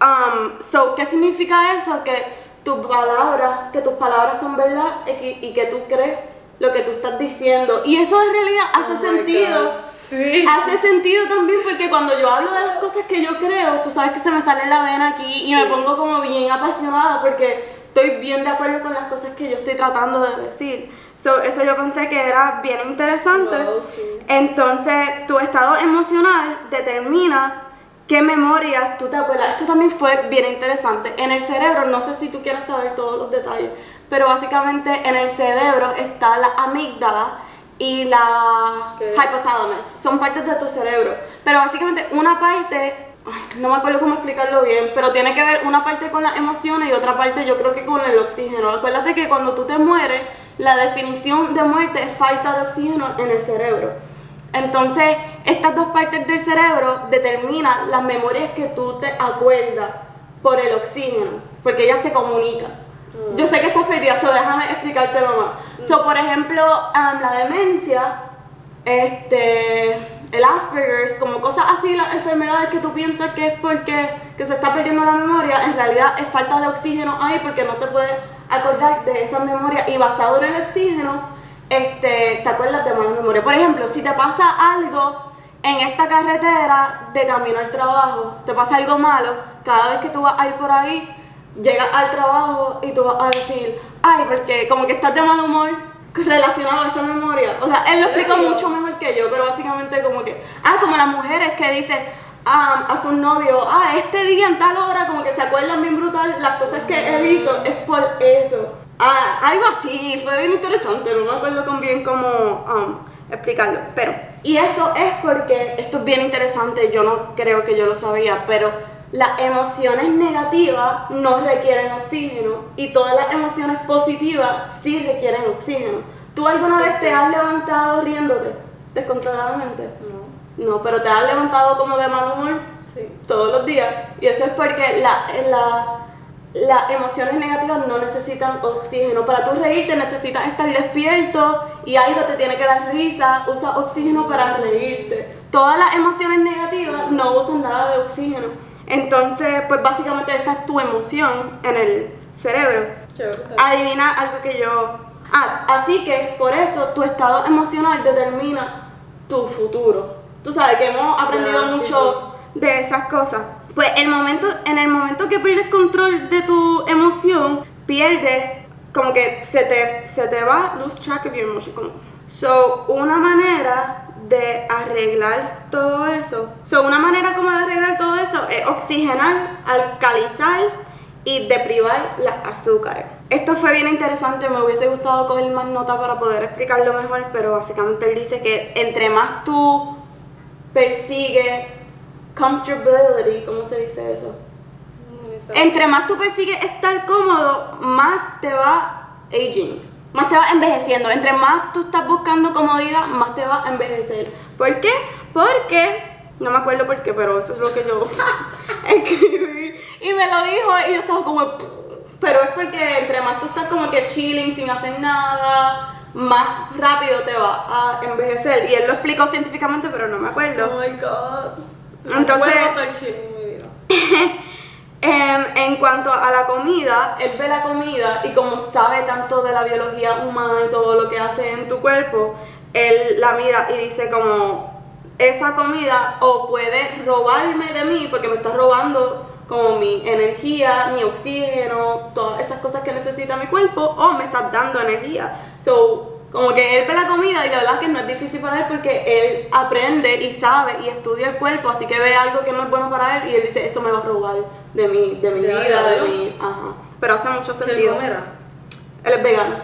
um, so, ¿qué significa eso? Que tus palabras, que tus palabras son verdad y que, y que tú crees lo que tú estás diciendo. Y eso en realidad hace Oh sentido. Sí. Hace sentido también porque cuando yo hablo de las cosas que yo creo, tú sabes que se me sale la vena aquí y me pongo como bien apasionada porque estoy bien de acuerdo con las cosas que yo estoy tratando de decir. So, eso yo pensé que era bien interesante. Wow, sí. Entonces, tu estado emocional determina qué memorias tú te acuerdas. Esto también fue bien interesante. En el cerebro, no sé si tú quieres saber todos los detalles, pero básicamente en el cerebro está la amígdala y la hypothalamus. Son partes de tu cerebro. Pero básicamente una parte, ay, no me acuerdo cómo explicarlo bien, pero tiene que ver una parte con las emociones y otra parte yo creo que con el oxígeno. Acuérdate que cuando tú te mueres, la definición de muerte es falta de oxígeno en el cerebro. Entonces, estas dos partes del cerebro determinan las memorias que tú te acuerdas por el oxígeno, porque ellas se comunican. Yo sé que estás perdida, so déjame explicártelo más. So, por ejemplo, um, la demencia, este, el Asperger's, como cosas así, las enfermedades que tú piensas que es porque que se está perdiendo la memoria, en realidad es falta de oxígeno ahí porque no te puedes acordar de esa memoria y basado en el oxígeno, este, te acuerdas de malas memorias. Por ejemplo, si te pasa algo en esta carretera de camino al trabajo, te pasa algo malo, cada vez que tú vas a ir por ahí, llegas al trabajo y tú vas a decir, ay, porque como que estás de mal humor relacionado a esa memoria. O sea, él lo explica mucho mejor que yo, pero básicamente como que, ah, como las mujeres que dicen ah, a su novio, ah, este día en tal hora, como que se acuerdan bien brutal las cosas que él hizo, es por eso. Ah, algo así, fue bien interesante, no me acuerdo con bien cómo um, explicarlo, pero... Y eso es porque, esto es bien interesante, yo no creo que yo lo sabía, pero las emociones negativas no requieren oxígeno y todas las emociones positivas sí requieren oxígeno. ¿Tú alguna vez te has levantado riéndote descontroladamente? No. No, pero te has levantado como de mal humor Sí. todos los días. Y eso es porque la, la- las emociones negativas no necesitan oxígeno. Para tú reírte necesitas estar despierto y algo te tiene que dar risa. Usa oxígeno para reírte. Todas las emociones negativas no usan nada de oxígeno. Entonces, pues básicamente esa es tu emoción en el cerebro. Adivina algo que yo... Ah, así que por eso tu estado emocional determina tu futuro. Tú sabes que hemos aprendido Ah, sí, mucho de esas cosas. Pues el momento, en el momento que pierdes control de tu emoción, pierdes, como que se te, se te va, lose track of your emotion, como So, una manera de arreglar todo eso, so, una manera como de arreglar todo eso es oxigenar, alcalizar y deprivar las azúcares. Esto fue bien interesante, me hubiese gustado coger más nota para poder explicarlo mejor, pero básicamente él dice que entre más tú persigues comfortability, ¿cómo se dice eso? Entre más tú persigues estar cómodo, más te va aging, más te va envejeciendo. Entre más tú estás buscando comodidad, más te va a envejecer. ¿Por qué? Porque, no me acuerdo por qué, pero eso es lo que yo escribí. Y me lo dijo y yo estaba como... Pero es porque entre más tú estás como que chilling sin hacer nada, más rápido te va a envejecer. Y él lo explicó científicamente, pero no me acuerdo. Oh my god. Entonces-. Em, en cuanto a la comida, él ve la comida y como sabe tanto de la biología humana y todo lo que hace en tu cuerpo, él la mira y dice como, esa comida o puede robarme de mí porque me está robando como mi energía, mi oxígeno, todas esas cosas que necesita mi cuerpo, o me estás dando energía. So, como que él ve la comida y la verdad es que no es difícil para él porque él aprende y sabe y estudia el cuerpo, así que ve algo que no es bueno para él y él dice, eso me va a robar de mi, de mi vida, de mi... Ajá. Pero hace mucho sentido. comiera. Él es vegano.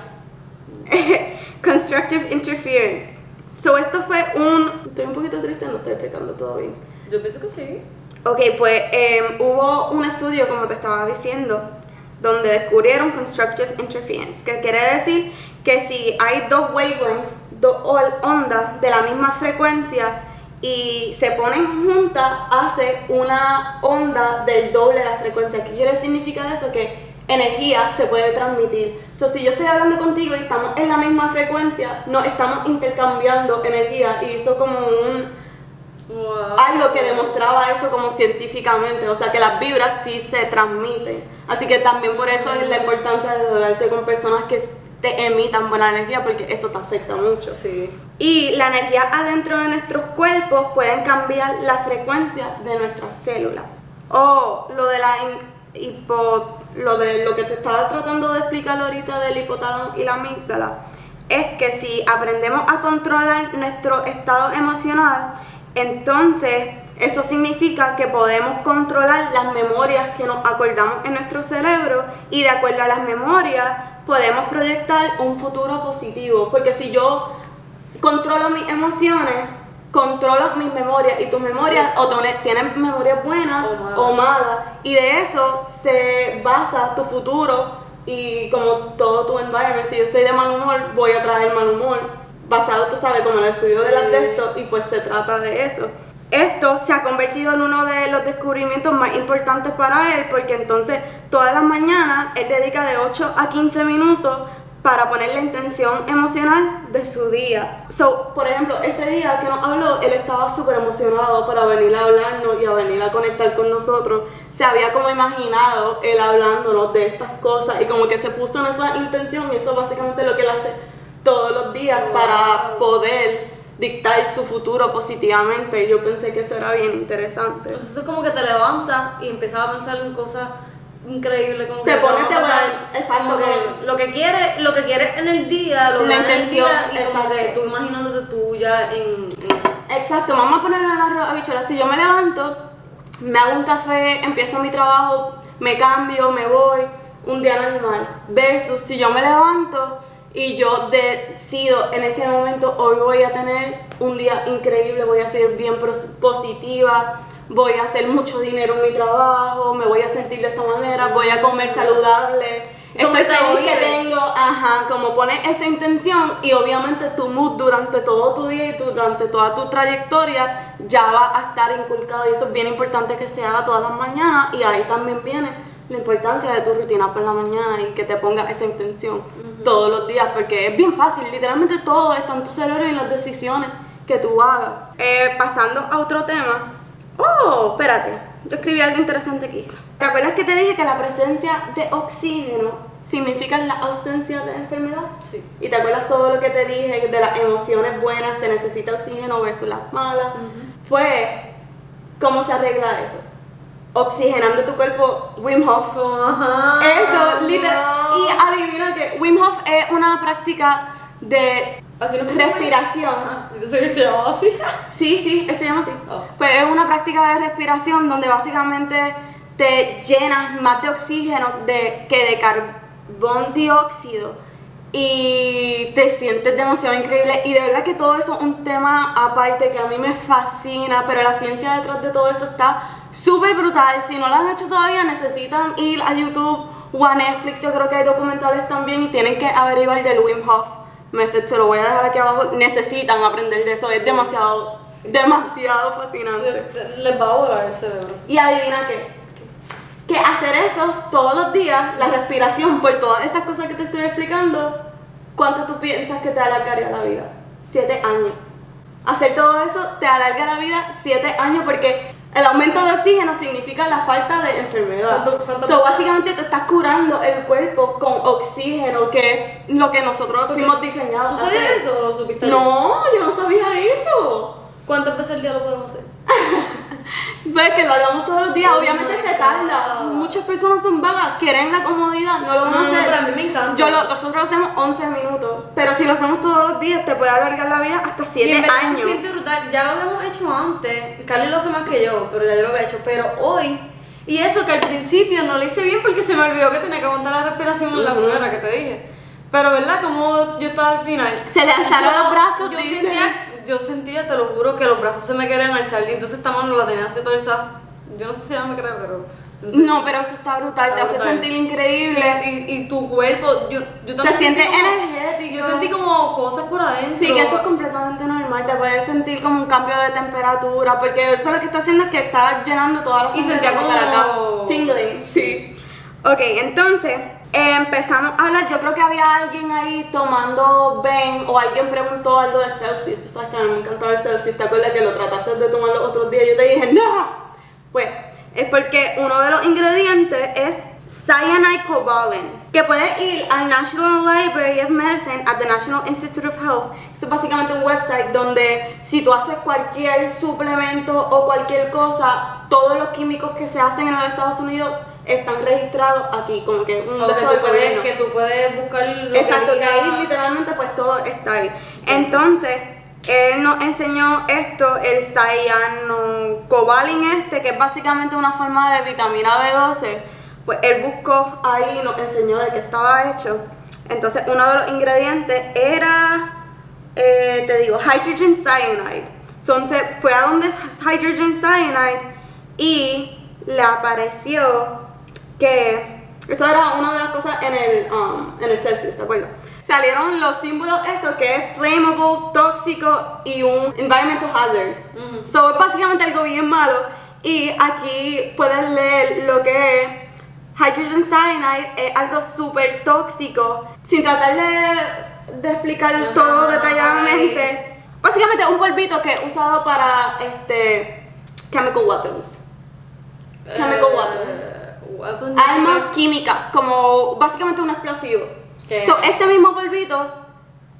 Constructive interference. So, esto fue un... Estoy un poquito triste, no estoy explicando todo bien. Yo pienso que sí. Ok, pues em, hubo un estudio, como te estaba diciendo, donde descubrieron constructive interference, que quiere decir que si hay dos wavelengths, dos ondas de la misma frecuencia y se ponen juntas, hace una onda del doble de la frecuencia. ¿Qué quiere significar eso? Que energía se puede transmitir. So, si yo estoy hablando contigo y estamos en la misma frecuencia, no estamos intercambiando energía y hizo como un Wow. algo que demostraba eso como científicamente, o sea que las vibras sí se transmiten. Así que también por eso es la importancia de rodarte con personas que te emitan buena energía, porque eso te afecta mucho. Sí. Y la energía adentro de nuestros cuerpos pueden cambiar la frecuencia de nuestras células. O lo de la hipo- lo de lo que te estaba tratando de explicar ahorita del hipotálamo y la amígdala es que si aprendemos a controlar nuestro estado emocional, entonces eso significa que podemos controlar las memorias que nos acordamos en nuestro cerebro y de acuerdo a las memorias podemos proyectar un futuro positivo. Porque si yo controlo mis emociones, controlo mis memorias y tus memorias o tienen memorias buenas O malas. o malas y de eso se basa tu futuro y como todo tu environment. Si yo estoy de mal humor, voy a traer mal humor basado, tú sabes, como en el estudio de las Sí. de esto y pues se trata de eso. Esto se ha convertido en uno de los descubrimientos más importantes para él porque entonces todas las mañanas él dedica de 8 a 15 minutos para poner la intención emocional de su día. So, por ejemplo, ese día que nos habló, él estaba súper emocionado para venir a hablarnos y a venir a conectar con nosotros. Se había como imaginado él hablándonos de estas cosas y como que se puso en esa intención y eso básicamente es lo que él hace todos los días para poder dictar su futuro positivamente. Yo pensé que eso era bien interesante. Pues eso es como que te levantas y empiezas a pensar en cosas increíbles como Te que pones van a exacto, que lo que quieres lo que quieres en el día lo La das en el intención, día, y como exacto. que tú imaginándote tú ya en, en- Exacto, vamos a ponerlo en arroz habichuela. Si yo me levanto, me hago un café, empiezo mi trabajo, me cambio, me voy, un día normal. Versus si yo me levanto y yo decido en ese momento, hoy voy a tener un día increíble, voy a ser bien positiva, voy a hacer mucho dinero en mi trabajo, me voy a sentir de esta manera, voy a comer saludable. Estoy feliz que tengo tengo, ajá, como pones esa intención y obviamente tu mood durante todo tu día y tu- durante toda tu trayectoria ya va a estar inculcado y eso es bien importante que se haga todas las mañanas y ahí también viene la importancia de tu rutina por la mañana y que te pongas esa intención todos los días porque es bien fácil, literalmente todo está en tu cerebro y las decisiones que tú hagas. Eh, pasando a otro tema. Oh, espérate, yo escribí algo interesante aquí. ¿Te acuerdas que te dije que la presencia de oxígeno significa la ausencia de enfermedad? Sí. Y te acuerdas todo lo que te dije de las emociones buenas, se necesita oxígeno versus las malas. Pues, ¿cómo se arregla eso? Oxigenando tu cuerpo, Wim Hof. Eso, literal. Y adivina que Wim Hof es una práctica de Así no pasa respiración. Yo pensé que se llamaba así. Sí, sí, él se llama así. Oh. Pues es una práctica de respiración donde básicamente te llenas más de oxígeno de, que de carbón dióxido y te sientes demasiado increíble y de verdad que todo eso es un tema aparte que a mí me fascina, pero la ciencia detrás de todo eso está súper brutal. Si no lo han hecho todavía necesitan ir a YouTube o a Netflix, yo creo que hay documentales también y tienen que averiguar del Wim Hof Method, se lo voy a dejar aquí abajo, necesitan aprender de eso, es demasiado, demasiado fascinante. Les va a volar el cerebro. Y adivina qué. Que hacer eso todos los días, la respiración por todas esas cosas que te estoy explicando, ¿cuánto tú piensas que te alargaría la vida? Siete años. Hacer todo eso te alarga la vida siete años porque el aumento de oxígeno significa la falta de enfermedad. ¿Cuánto- cuánto so, básicamente te estás curando el cuerpo con oxígeno, que es lo que nosotros Porque- fuimos diseñados. ¿Tú sabías eso o supiste? No, yo no sabía eso. ¿Cuántas veces al día lo podemos hacer? Ves que lo hagamos todos los días, obviamente se tarda. Muchas personas son vagas, quieren la comodidad, no lo van a no, hacer. pero a mí me encanta. Yo lo- nosotros lo hacemos 11 minutos, pero si lo hacemos todos los días te puede alargar la vida hasta Y 7 en verdad años. se siente brutal. Ya lo habíamos hecho antes. Carly lo hace más que yo, pero ya yo lo había hecho. Pero hoy, y eso que al principio no lo hice bien porque se me olvidó que tenía que aguantar la respiración en la primera que te dije. Pero verdad, como yo estaba al final. Se le alzaron los brazos, Yo dicen. sentía, yo sentía, te lo juro, que los brazos se me querían alzar. Y entonces esta mano la tenía así toda alzada. Yo no sé si ya me cree, pero. No, pero eso está brutal, te Está hace brutal. sentir increíble. Sí, y, y tu cuerpo, yo, yo también sientes como- energético. Yo sentí como cosas por adentro. Sí, que eso es completamente normal, te puedes sentir como un cambio de temperatura, porque eso lo que está haciendo es que está llenando todas las Y sentía como- para acá. Tingling, sí. Ok, entonces empezamos a hablar, yo creo que había alguien ahí tomando Ben o alguien preguntó algo de Celsius, tú sabes que a mí me encantaba el Celsius, ¿te acuerdas que lo trataste de tomar los otros días? Yo te dije, no. Pues es porque uno de los ingredientes es cyanide covalent, que puedes ir al National Library of Medicine at the National Institute of Health. Es básicamente un website donde si tú haces cualquier suplemento o cualquier cosa, todos los químicos que se hacen en los Estados Unidos están registrados aquí, como que un O que, de tú puedes, que tú puedes buscar lo Exacto, que ahí literalmente pues todo está ahí. Entonces, él nos enseñó esto, el cyanocobalin este, que es básicamente una forma de vitamina B12. Pues él buscó ahí y nos enseñó de qué estaba hecho. Entonces, uno de los ingredientes era, eh, te digo, hydrogen cyanide. Entonces, fue a donde es hydrogen cyanide y le apareció que eso era una de las cosas en el, um, en el Celsius, ¿te acuerdas? Salieron los símbolos, eso que es flammable, tóxico y un environmental hazard. Ujú. So es básicamente algo bien malo. Y aquí puedes leer lo que es hydrogen cyanide, es algo súper tóxico. Sin tratar de, de explicar Ajá, todo ahí. detalladamente. Básicamente un polvito que es usado para este chemical weapons. Chemical weapons. Weapons. Arma química, como básicamente un explosivo. ¿Qué? So, este mismo polvito,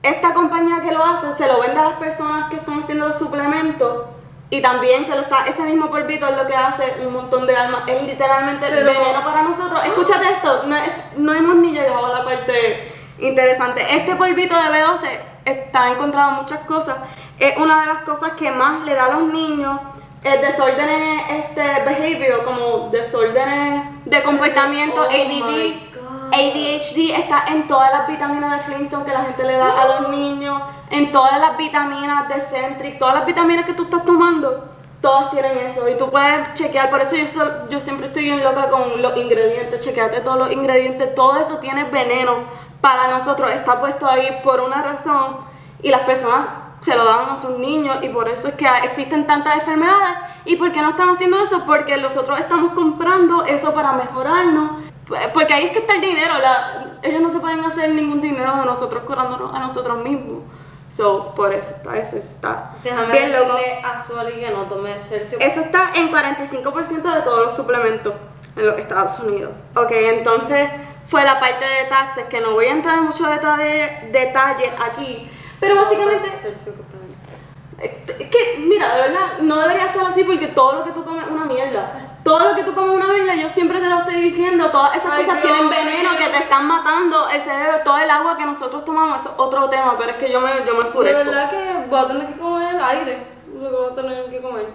esta compañía que lo hace, se lo vende a las personas que están haciendo los suplementos y también se lo está, ese mismo polvito es lo que hace un montón de armas. Es literalmente Pero- veneno para nosotros. Escúchate esto, no, no hemos ni llegado a la parte interesante. Este polvito de B12 está encontrado en muchas cosas. Es una de las cosas que más le da a los niños el desórdenes este behavior, como desórdenes de comportamiento, Oh ADD. ADHD está en todas las vitaminas de Flintstone que la gente le da a los niños, en todas las vitaminas de Centric, todas las vitaminas que tú estás tomando, todas tienen eso. Y tú puedes chequear, por eso yo, so- yo siempre estoy bien loca con los ingredientes, chequeate todos los ingredientes, todo eso tiene veneno para nosotros, está puesto ahí por una razón y las personas se lo dan a sus niños y por eso es que existen tantas enfermedades. ¿Y por qué no están haciendo eso? Porque nosotros estamos comprando eso para mejorarnos. Porque ahí es que está el dinero. la- ellos no se pueden hacer ningún dinero de nosotros curándonos a nosotros mismos. So, por eso está, eso está Déjame bien loco. a Suali que no tome Celsius. Eso está en 45% de todos los suplementos en los Estados Unidos. Ok, entonces fue la parte de taxes, que no voy a entrar en mucho detalle, detalle aquí. Pero básicamente que es que, mira, de verdad, no debería estar así porque todo lo que tú comes es una mierda. Todo lo que tú comes es una mierda, yo siempre te lo estoy diciendo, todas esas Ay, cosas tienen veneno que te están matando. el cerebro, todo el agua que nosotros tomamos, es otro tema, pero es que yo me, yo me De enfurezco. verdad que voy a tener que comer aire. Lo que voy a tener que comer.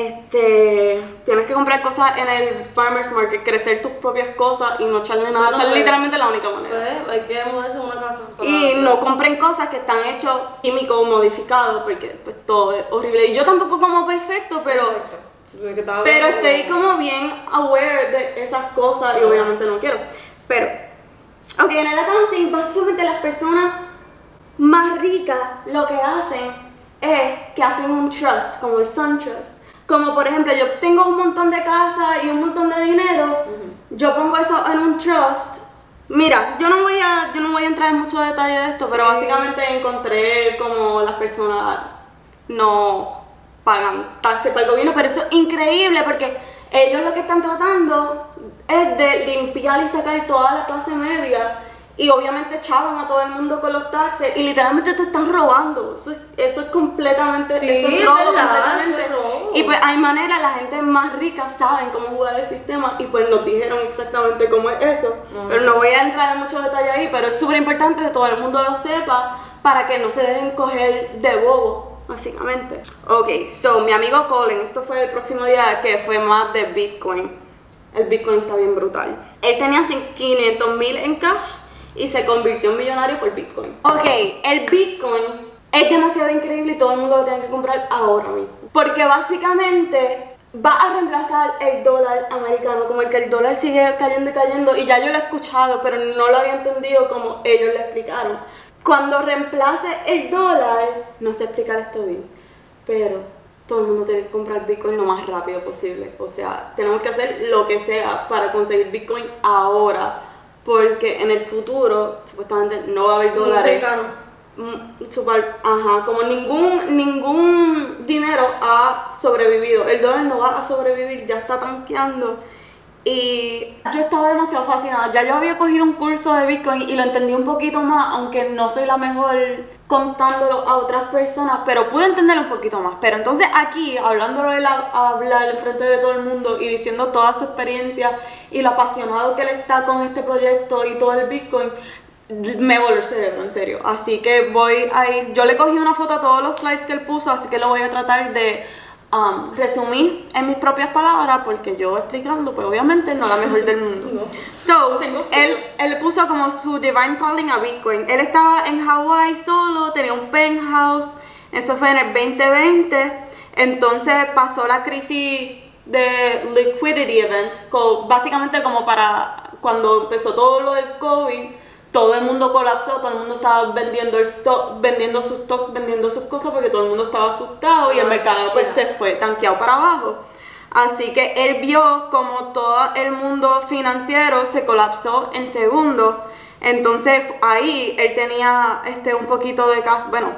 Este, tienes que comprar cosas en el farmer's market, crecer tus propias cosas y no echarle nada. Bueno, Esa es pues, literalmente la única manera. Pues hay que mudarse a una casa. Y no compren cosas que están hechos químicos modificados, porque pues todo es horrible. Y yo tampoco como perfecto, pero, estaba pero estoy como bien aware de esas cosas y obviamente no quiero. Pero, ok, en el accounting, básicamente las personas más ricas lo que hacen es que hacen un trust, como el Sun Trust. Como por ejemplo, yo tengo un montón de casa y un montón de dinero, yo pongo eso en un trust. Mira, yo no voy a, yo no voy a entrar en mucho detalle de esto, pero básicamente encontré como las personas no pagan taxes para el gobierno, pero eso es increíble porque ellos lo que están tratando es de limpiar y sacar toda la clase media y obviamente echaron a todo el mundo con los taxes y literalmente te están robando. Eso es, eso es completamente Sí, eso es robo verdad, completamente. eso es robo. Y pues hay maneras, la gente más rica saben cómo jugar el sistema y pues nos dijeron exactamente cómo es eso. Pero no voy a entrar en mucho detalle ahí, pero es súper importante que todo el mundo lo sepa para que no se dejen coger de bobo, básicamente. Ok, so mi amigo Colin, esto fue el próximo día que fue más de Bitcoin. El Bitcoin está bien brutal. Él tenía 500 mil en cash y se convirtió en millonario por Bitcoin. Ok, el Bitcoin es demasiado increíble y todo el mundo lo tiene que comprar ahora mismo. Porque básicamente va a reemplazar el dólar americano, como el que el dólar sigue cayendo y cayendo. Y ya yo lo he escuchado, pero no lo había entendido como ellos lo explicaron. Cuando reemplace el dólar, no sé explicar esto bien, pero todo el mundo tiene que comprar Bitcoin lo más rápido posible. O sea, tenemos que hacer lo que sea para conseguir Bitcoin ahora. Porque en el futuro, supuestamente, no va a haber dólares. Mm, super- ajá, como ningún, ningún dinero ha sobrevivido. El dólar no va a sobrevivir, ya está tanqueando. Y yo estaba demasiado fascinada. Ya yo había cogido un curso de Bitcoin y lo entendí un poquito más, aunque no soy la mejor contándolo a otras personas, pero pude entenderlo un poquito más. Pero entonces aquí, hablándolo él a, hablar en frente de todo el mundo y diciendo toda su experiencia y lo apasionado que él está con este proyecto y todo el Bitcoin, me voló el cerebro, en serio. Así que voy a ir. Yo le cogí una foto a todos los slides que él puso, así que lo voy a tratar de um, resumir en mis propias palabras, porque yo explicando, pues obviamente no la mejor del mundo. So, él, él puso como su divine calling a Bitcoin. Él estaba en Hawái solo, tenía un penthouse. Eso fue en el 2020. Entonces pasó la crisis de liquidity event, básicamente como para cuando empezó todo lo del COVID, todo el mundo colapsó, todo el mundo estaba vendiendo el stock, vendiendo sus stocks, vendiendo sus cosas porque todo el mundo estaba asustado y el Ah, mercado pues se fue tanqueado para abajo. Así que él vio como todo el mundo financiero se colapsó en segundos. Entonces ahí él tenía este un poquito de cash, bueno,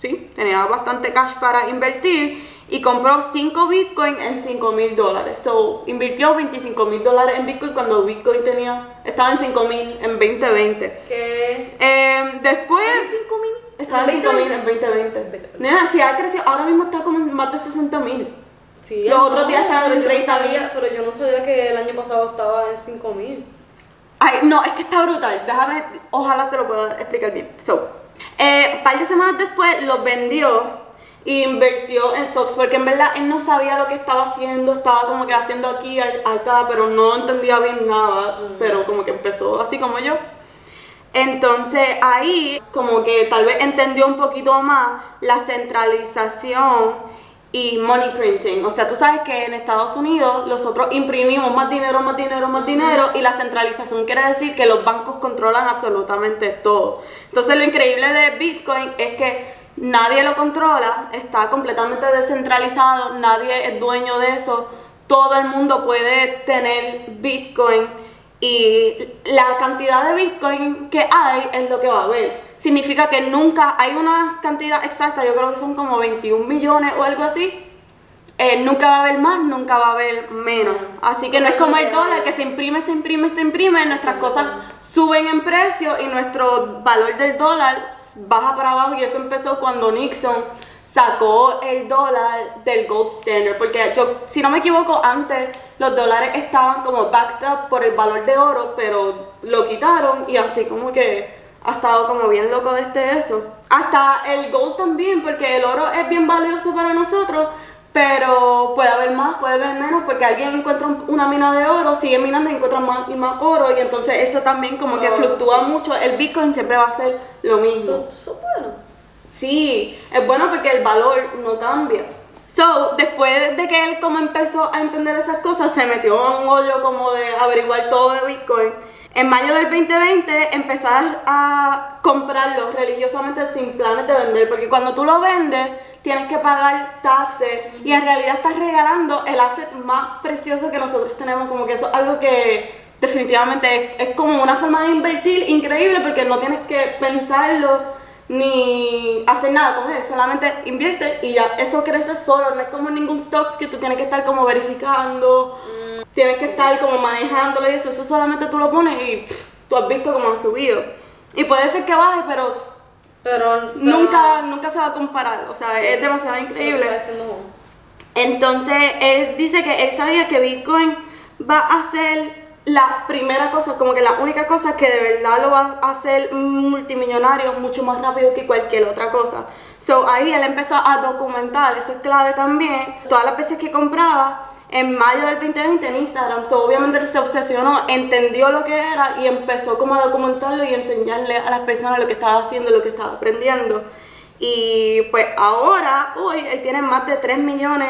sí, tenía bastante cash para invertir y compró 5 Bitcoin en 5 mil dólares. So, invirtió 25 mil dólares en Bitcoin cuando Bitcoin tenía, estaba en 5 mil en 2020. ¿Qué? Eh, después... ¿5 mil? Estaba en 5 mil en 2020. Nena, si ha crecido, ahora mismo está como en más de 60 mil. Sí, Los otros días estaban en yo no 30 sabía, Pero yo no sabía que el año pasado estaba en 5 mil. Ay, no, es que está brutal. Déjame, ojalá se lo pueda explicar bien. So, eh, un par de semanas después los vendió invirtió en stocks porque en verdad él no sabía lo que estaba haciendo, estaba como que haciendo aquí, acá, pero no entendía bien nada, pero como que empezó así como yo. Entonces ahí como que tal vez entendió un poquito más la centralización y money printing. O sea, tú sabes que en Estados Unidos nosotros imprimimos más dinero, más dinero, más dinero y la centralización quiere decir que los bancos controlan absolutamente todo. Entonces lo increíble de Bitcoin es que nadie lo controla, está completamente descentralizado, nadie es dueño de eso, todo el mundo puede tener Bitcoin y la cantidad de Bitcoin que hay es lo que va a haber. Significa que nunca hay una cantidad exacta, yo creo que son como 21 millones o algo así. Eh, nunca va a haber más, nunca va a haber menos. Así que no es como el dólar que se imprime, se imprime, se imprime, nuestras cosas suben en precio y nuestro valor del dólar baja para abajo y eso empezó cuando Nixon sacó el dólar del gold standard, porque yo, si no me equivoco, antes los dólares estaban como backed up por el valor de oro, pero lo quitaron y así como que ha estado como bien loco de este eso. Hasta el gold también, porque el oro es bien valioso para nosotros, pero puede haber más, puede haber menos, porque alguien encuentra un- una mina de oro, sigue minando y encuentra más y más oro, y entonces eso también como que Oh, fluctúa mucho. El Bitcoin siempre va a ser lo mismo. Eso es bueno. Sí, es bueno porque el valor no cambia. So, después de que él como empezó a entender esas cosas, se metió a un hoyo como de averiguar todo de Bitcoin. En mayo del 2020 empezó a, a comprarlo religiosamente sin planes de vender, porque cuando tú lo vendes tienes que pagar taxes y en realidad estás regalando el asset más precioso que nosotros tenemos, como que eso es algo que definitivamente es, es como una forma de invertir increíble porque no tienes que pensarlo ni hacer nada con él, solamente invierte y ya eso crece solo, no es como ningún stocks que tú tienes que estar como verificando, tienes que estar como manejándolo y eso, eso solamente tú lo pones y pff, tú has visto cómo ha subido. Y puede ser que baje, pero Pero, pero nunca, nunca se va a comparar, o sea, es demasiado increíble. Entonces, él dice que él sabía que Bitcoin va a ser la primera cosa, como que la única cosa que de verdad lo va a hacer multimillonario mucho más rápido que cualquier otra cosa. So, ahí él empezó a documentar, eso es clave también, todas las veces que compraba en mayo del 2020 en Instagram. So, obviamente él se obsesionó, entendió lo que era y empezó como a documentarlo y enseñarle a las personas lo que estaba haciendo, lo que estaba aprendiendo. Y pues ahora, hoy, él tiene más de 3 millones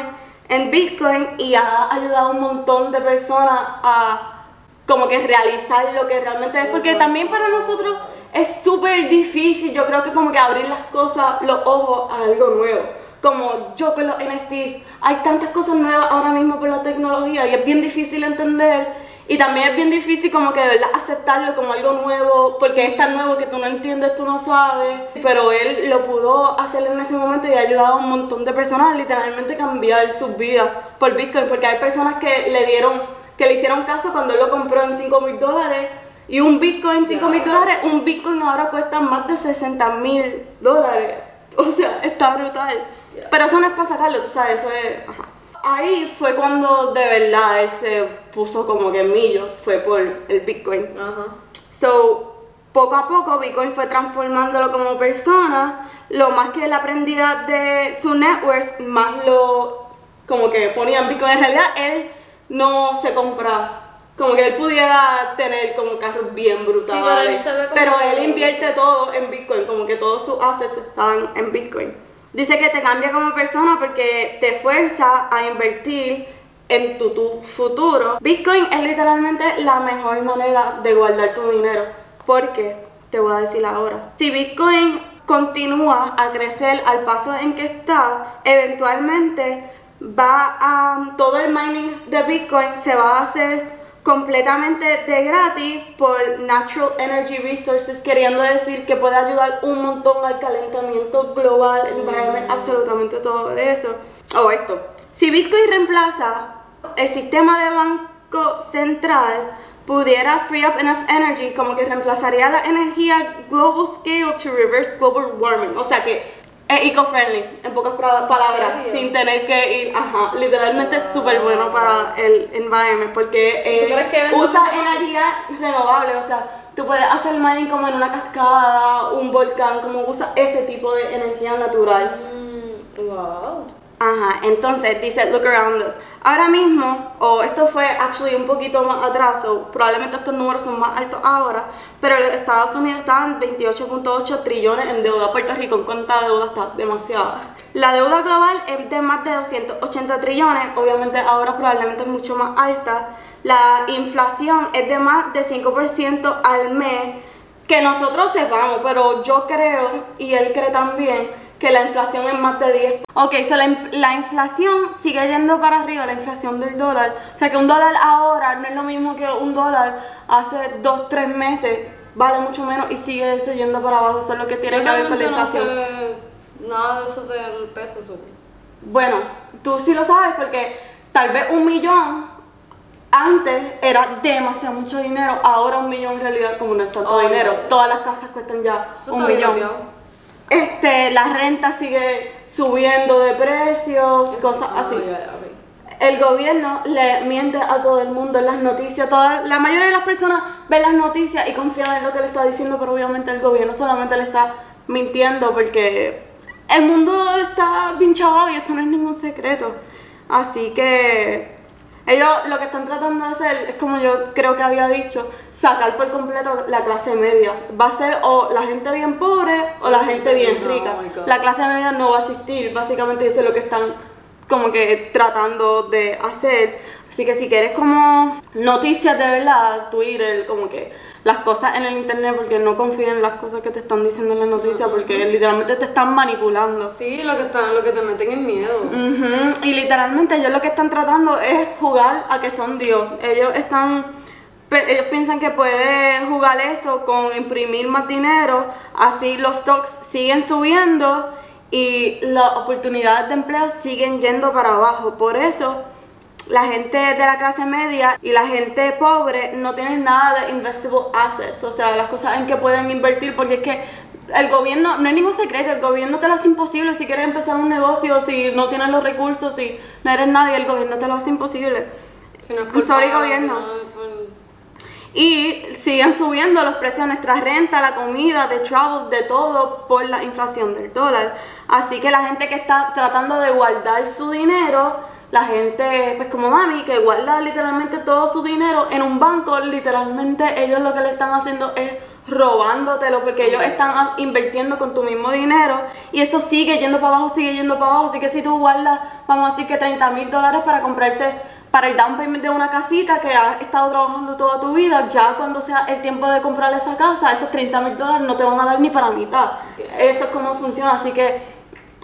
en Bitcoin y ha ayudado a un montón de personas a como que realizar lo que realmente es. Porque también para nosotros es súper difícil, yo creo que como que abrir las cosas, los ojos a algo nuevo. Como yo con los NFTs, hay tantas cosas nuevas ahora mismo por la tecnología y es bien difícil entender. Y también es bien difícil como que de verdad aceptarlo como algo nuevo, porque es tan nuevo que tú no entiendes, tú no sabes. Pero él lo pudo hacer en ese momento y ha ayudado a un montón de personas a literalmente cambiar sus vidas por Bitcoin, porque hay personas que le dieron, que le hicieron caso cuando él lo compró en 5 mil dólares. Y un Bitcoin, 5 mil dólares, un Bitcoin ahora cuesta más de 60 mil dólares. O sea, está brutal. Pero eso no es para sacarlo, tú sabes, eso es... ajá. Ahí fue cuando de verdad él se puso como que millo, fue por el Bitcoin. Ajá. So, poco a poco Bitcoin fue transformándolo como persona. Lo más que él aprendía de su network, más lo como que ponía en Bitcoin. En realidad él no se compra. Como que él pudiera tener como carros bien brutales. pero él pero él invierte todo en Bitcoin, como que todos sus assets están en Bitcoin. Dice que te cambia como persona porque te fuerza a invertir en tu, tu futuro. Bitcoin es literalmente la mejor manera de guardar tu dinero. Porque, te voy a decir ahora, si Bitcoin continúa a crecer al paso en que está, eventualmente va a todo el mining de Bitcoin se va a hacer completamente de gratis por Natural Energy Resources, queriendo decir que puede ayudar un montón al calentamiento global, environment, absolutamente todo eso. O esto, si Bitcoin reemplaza el sistema de banco central, pudiera free up enough energy, como que reemplazaría la energía global scale to reverse global warming. O sea que es eco-friendly, en pocas palabras, sin tener que ir, ajá, literalmente es súper bueno para el environment porque eh, ¿Tú crees que usa energía renovable, o sea, tú puedes hacer mining como en una cascada, un volcán, como usa ese tipo de energía natural. Mm, wow. Ajá, entonces dice look around us. Ahora mismo, o esto fue actually un poquito más atrás, o probablemente estos números son más altos ahora, pero Estados Unidos estaban 28.8 trillones en deuda. Puerto Rico en cuenta de deuda está demasiada. La deuda global es de más de 280 trillones, obviamente ahora probablemente es mucho más alta. La inflación es de más de 5% al mes, que nosotros sepamos, pero yo creo, y él cree también, que la inflación es más de 10. Ok, so la, la inflación sigue yendo para arriba, la inflación del dólar. O sea que un dólar ahora no es lo mismo que un dólar hace dos, tres meses. Vale mucho menos y sigue eso yendo para abajo. Eso es lo que tiene Yo que ver con la realmente no inflación. sé nada de eso del peso sur. Bueno, tú sí lo sabes porque tal vez un millón antes era demasiado mucho dinero, ahora un millón en realidad como no es tanto Oh, dinero. no. Todas las casas cuestan ya Eso un bien millón. Este, la renta sigue subiendo de precio, cosas Ah, así. El gobierno le miente a todo el mundo en las noticias. Toda, la mayoría de las personas ven las noticias y confían en lo que le está diciendo, pero obviamente el gobierno solamente le está mintiendo porque el mundo está bien chavado y eso no es ningún secreto. Así que ellos lo que están tratando de hacer es como yo creo que había dicho, sacar por completo la clase media. Va a ser o la gente bien pobre o la gente bien rica. La clase media no va a existir. Básicamente eso es lo que están como que tratando de hacer. Así que si quieres como noticias de verdad, Twitter, como que las cosas en el internet, porque no confíen en las cosas que te están diciendo en las noticias, porque literalmente te están manipulando. Sí, lo que, están, lo que te meten es miedo. Ujú, Y literalmente ellos lo que están tratando es jugar a que son Dios. Ellos están ellos piensan que puede jugar eso con imprimir más dinero, así los stocks siguen subiendo y las oportunidades de empleo siguen yendo para abajo. Por eso la gente de la clase media y la gente pobre no tienen nada de investable assets, o sea, las cosas en que pueden invertir, porque es que el gobierno, no hay ningún secreto, el gobierno te lo hace imposible si quieres empezar un negocio, si no tienes los recursos, si no eres nadie, el gobierno te lo hace imposible. Si no es sorry, gobierno. si no Y siguen subiendo los precios de nuestra renta, la comida, de travel, de todo por la inflación del dólar. Así que la gente que está tratando de guardar su dinero, la gente, pues como mami, que guarda literalmente todo su dinero en un banco, literalmente ellos lo que le están haciendo es robándotelo porque ellos están invirtiendo con tu mismo dinero y eso sigue yendo para abajo, sigue yendo para abajo. Así que si tú guardas, vamos a decir que 30 mil dólares para comprarte para el down payment de una casita que has estado trabajando toda tu vida, ya cuando sea el tiempo de comprar esa casa, esos 30 mil dólares no te van a dar ni para mitad. Eso es como funciona, así que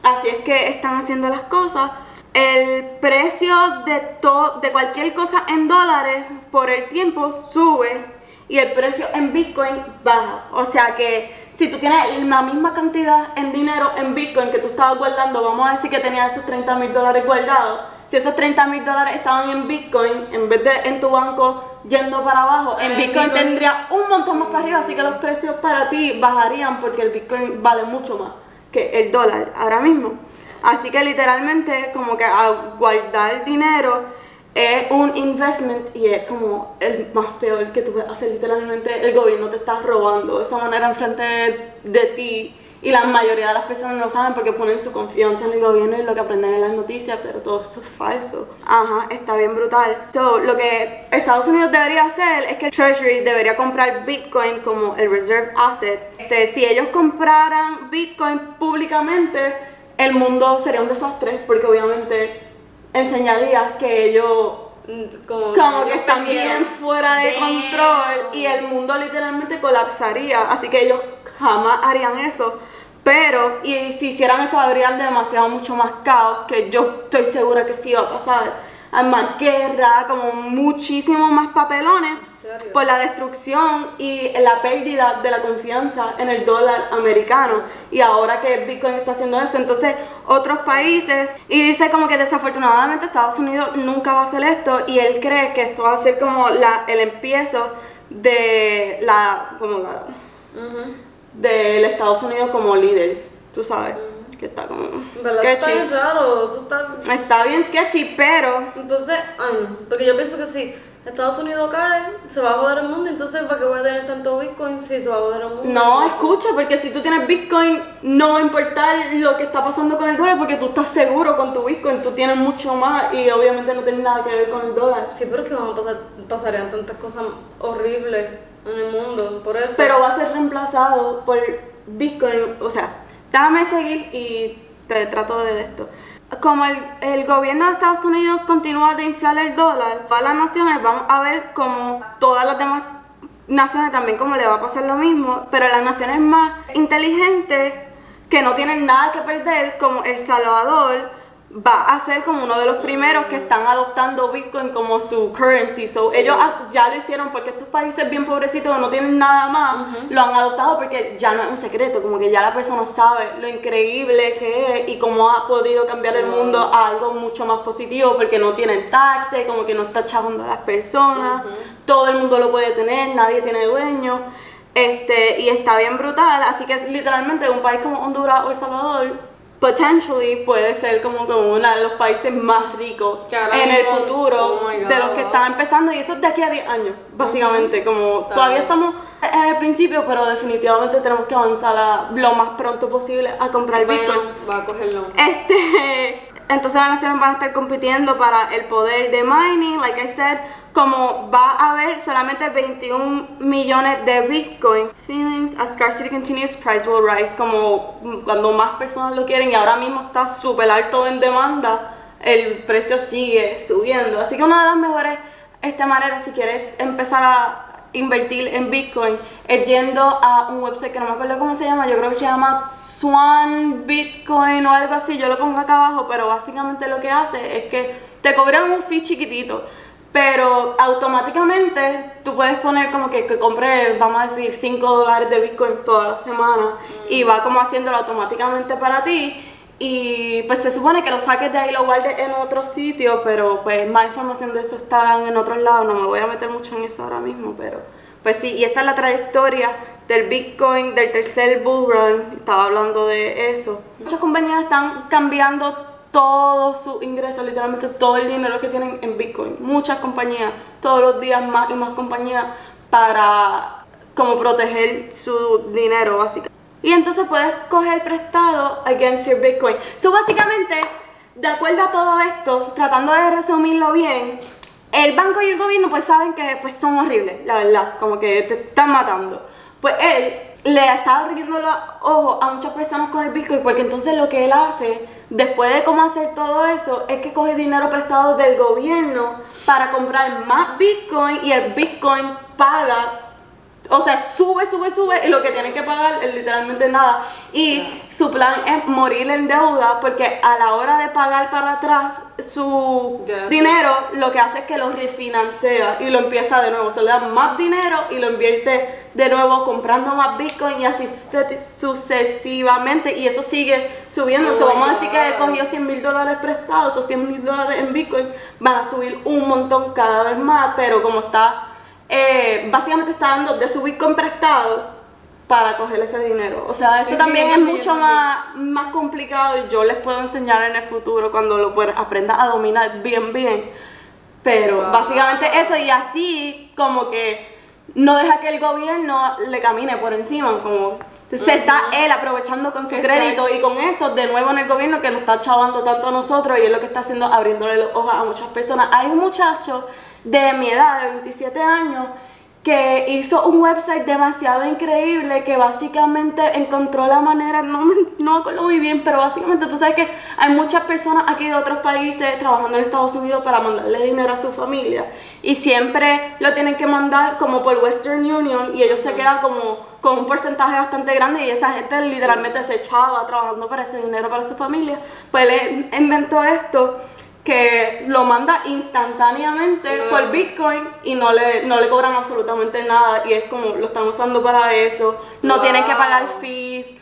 así es que están haciendo las cosas. El precio de, de cualquier cosa en dólares por el tiempo sube y el precio en Bitcoin baja. O sea que si tú tienes la misma cantidad en dinero en Bitcoin que tú estabas guardando, vamos a decir que tenías esos 30 mil dólares guardados, si esos 30 mil dólares estaban en Bitcoin, en vez de en tu banco yendo para abajo, en Bitcoin, Bitcoin. tendría un montón más para arriba, así que los precios para ti bajarían porque el Bitcoin vale mucho más que el dólar ahora mismo. Así que literalmente como que a guardar dinero es un investment y es como el más peor que tú puedes hacer. Literalmente el gobierno te está robando de esa manera enfrente de, de ti. Y la mayoría de las personas no lo saben porque ponen su confianza en el gobierno y lo que aprenden en las noticias, pero todo eso es falso. Ajá, está bien brutal. So, lo que Estados Unidos debería hacer es que el Treasury debería comprar Bitcoin como el reserve asset. Este, si ellos compraran Bitcoin públicamente, el mundo sería un desastre porque obviamente enseñaría que ellos Mm, Como, como que están bien fuera de control y el mundo literalmente colapsaría. Así que ellos jamás harían eso. Pero, y si hicieran eso, habrían demasiado mucho más caos, que yo estoy segura que sí va a pasar. Hay más guerra, como muchísimo más papelones por la destrucción y la pérdida de la confianza en el dólar americano. Y ahora que Bitcoin está haciendo eso, entonces otros países, y dice como que desafortunadamente Estados Unidos nunca va a hacer esto, y él cree que esto va a ser como la, el empiezo de la, como la, Ujú. Del Estados Unidos como líder, tú sabes, que está como. Eso Está bien sketchy. raro, eso está... Está bien sketchy, pero Entonces, ay no, porque yo pienso que si Estados Unidos cae, se va a joder el mundo, entonces ¿para qué voy a tener tanto Bitcoin si se va a joder el mundo? No, escucha, porque si tú tienes Bitcoin, no va a importar lo que está pasando con el dólar, porque tú estás seguro con tu Bitcoin, tú tienes mucho más y obviamente no tienes nada que ver con el dólar. Sí, pero es que van a pasar, pasarían tantas cosas horribles en el mundo, por eso. Pero va a ser reemplazado por Bitcoin, o sea, déjame seguir y te trato de esto. Como el, el gobierno de Estados Unidos continúa de inflar el dólar, todas las naciones vamos a ver como todas las demás naciones también como le va a pasar lo mismo, pero las naciones más inteligentes que no tienen nada que perder, como El Salvador, va a ser como uno de los primeros que están adoptando Bitcoin como su currency. So, ellos ya lo hicieron porque estos países bien pobrecitos no tienen nada más, lo han adoptado porque ya no es un secreto, como que ya la persona sabe lo increíble que es y cómo ha podido cambiar el mundo a algo mucho más positivo porque no tienen taxes, como que no está chavando a las personas, todo el mundo lo puede tener, nadie tiene dueño. Este, y está bien brutal, así que es literalmente un país como Honduras o El Salvador, potentially puede ser como, como uno de los países más ricos en el futuro oh de los que están empezando y eso es de aquí a 10 años, básicamente, como todavía estamos en el principio, pero definitivamente tenemos que avanzar a- lo más pronto posible a comprar Bueno, Bitcoin. va a cogerlo. Este, entonces las naciones van a estar compitiendo para el poder de mining, like I said, como va a haber solamente 21 millones de Bitcoin. Feelings as scarcity continues, price will rise, como cuando más personas lo quieren y ahora mismo está súper alto en demanda, el precio sigue subiendo. Así que una de las mejores este, maneras, si quieres empezar a invertir en Bitcoin es yendo a un website que no me acuerdo cómo se llama, yo creo que se llama Swan Bitcoin o algo así, yo lo pongo acá abajo, pero básicamente lo que hace es que te cobran un fee chiquitito, pero automáticamente tú puedes poner como que, que compre, vamos a decir, 5 dólares de Bitcoin toda la semana y va como haciéndolo automáticamente para ti. Y pues se supone que lo saques de ahí y lo guardes en otro sitio, pero pues más información de eso está en otros lados. No me voy a meter mucho en eso ahora mismo, pero pues sí. Y esta es la trayectoria del Bitcoin, del tercer bull run. Estaba hablando de eso. Muchas compañías están cambiando todos sus ingresos, literalmente todo el dinero que tienen en Bitcoin. Muchas compañías, todos los días más y más compañías para como proteger su dinero básicamente. Y entonces puedes coger prestado against your Bitcoin. So básicamente, de acuerdo a todo esto, tratando de resumirlo bien, el banco y el gobierno pues saben que pues son horribles, la verdad, como que te están matando. Pues él le está abriendo los ojos a muchas personas con el Bitcoin porque entonces lo que él hace, después de cómo hacer todo eso, es que coge dinero prestado del gobierno para comprar más Bitcoin y el Bitcoin paga o sea, sube, sube, sube y lo que tienen que pagar es literalmente nada. Y su plan es morir en deuda porque a la hora de pagar para atrás su sí. dinero, lo que hace es que lo refinancia y lo empieza de nuevo. Se le da más dinero y lo invierte de nuevo comprando más Bitcoin y así suce- sucesivamente. Y eso sigue subiendo. Oh O sea, my vamos a decir que cogió 100 mil dólares prestados o 100 mil dólares en Bitcoin, van a subir un montón cada vez más. Pero como está eh, básicamente está dando de su Bitcoin prestado para coger ese dinero. O sea, eso Sí, también es mucho más, más complicado y yo les puedo enseñar en el futuro cuando lo puedas aprendas a dominar bien, bien. Pero Wow. básicamente eso y así como que no deja que el gobierno le camine por encima, como se está él aprovechando con su Exacto. crédito y con eso de nuevo en el gobierno que nos está chavando tanto a nosotros y es lo que está haciendo abriéndole los ojos a muchas personas. Hay un muchacho de mi edad, de 27 años, que hizo un website demasiado increíble que básicamente encontró la manera, no me, no me acuerdo muy bien, pero básicamente tú sabes que hay muchas personas aquí de otros países trabajando en Estados Unidos para mandarle dinero a su familia y siempre lo tienen que mandar como por Western Union y ellos se quedan como con un porcentaje bastante grande y esa gente literalmente se echaba trabajando para ese dinero para su familia. Pues él inventó esto que lo manda instantáneamente por Bitcoin y no le, no le cobran absolutamente nada y es como lo están usando para eso, no Wow. tienen que pagar fees.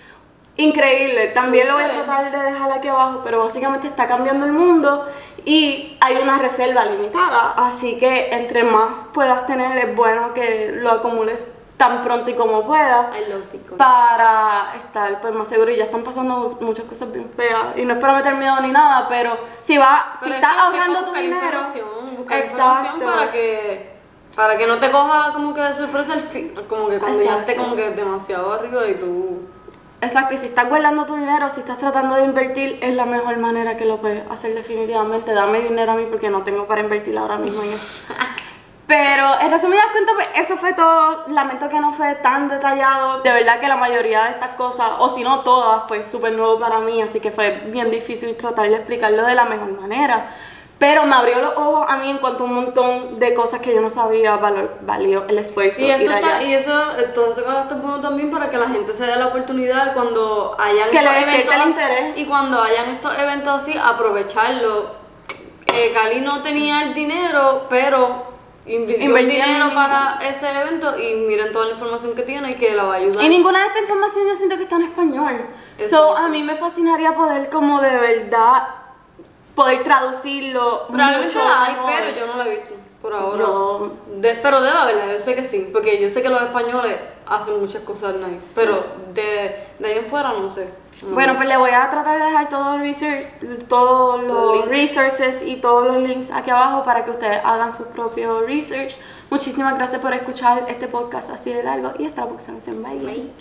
Increíble, también lo voy a tratar de dejar aquí abajo, pero básicamente está cambiando el mundo y hay una reserva limitada, así que entre más puedas tener es bueno que lo acumules tan pronto y como Bitcoin. para estar pues más seguro. Y ya están pasando muchas cosas bien feas. Y no es para meter miedo ni nada pero si va si Pero es estás ahorrando tu dinero información, buscar información exacto. para que para que no te coja como que de sorpresa el fin, como que cuando ya esté como que demasiado arriba y tú exacto y si estás guardando tu dinero si estás tratando de invertir es la mejor manera que lo puedes hacer definitivamente. Dame dinero a mí porque no tengo para invertir ahora mismo en eso Pero en resumidas cuentas, pues eso fue todo. Lamento que no fue tan detallado. De verdad que la mayoría de estas cosas, o si no todas, fue súper nuevo para mí, así que fue bien difícil tratar de explicarlo de la mejor manera. Pero me abrió los ojos a mí en cuanto a un montón de cosas que yo no sabía, valor- valió el esfuerzo. y eso ir está, allá. y eso todo eso que hablaste es bueno también para que la gente se dé la oportunidad cuando hayan Que estos despierte el eventos interés. y cuando hayan estos eventos así aprovecharlo eh, Cali no tenía el dinero pero invirtió en dinero para ese evento y miren toda la información que tiene y que la va a ayudar Y ninguna de esta información yo siento que está en español. So, a mí me fascinaría poder como de verdad poder traducirlo. probablemente la hay pero yo no la he visto por ahora. Yo- De- pero debe haberla, yo sé que sí, porque yo sé que los españoles hacen muchas cosas nice, pero de, de ahí en fuera no sé. No. Bueno, pues le voy a tratar de dejar todos los, research, todos los resources y todos los links aquí abajo para que ustedes hagan su propio research. Muchísimas gracias por escuchar este podcast así de largo y hasta la próxima. Bye. Bye.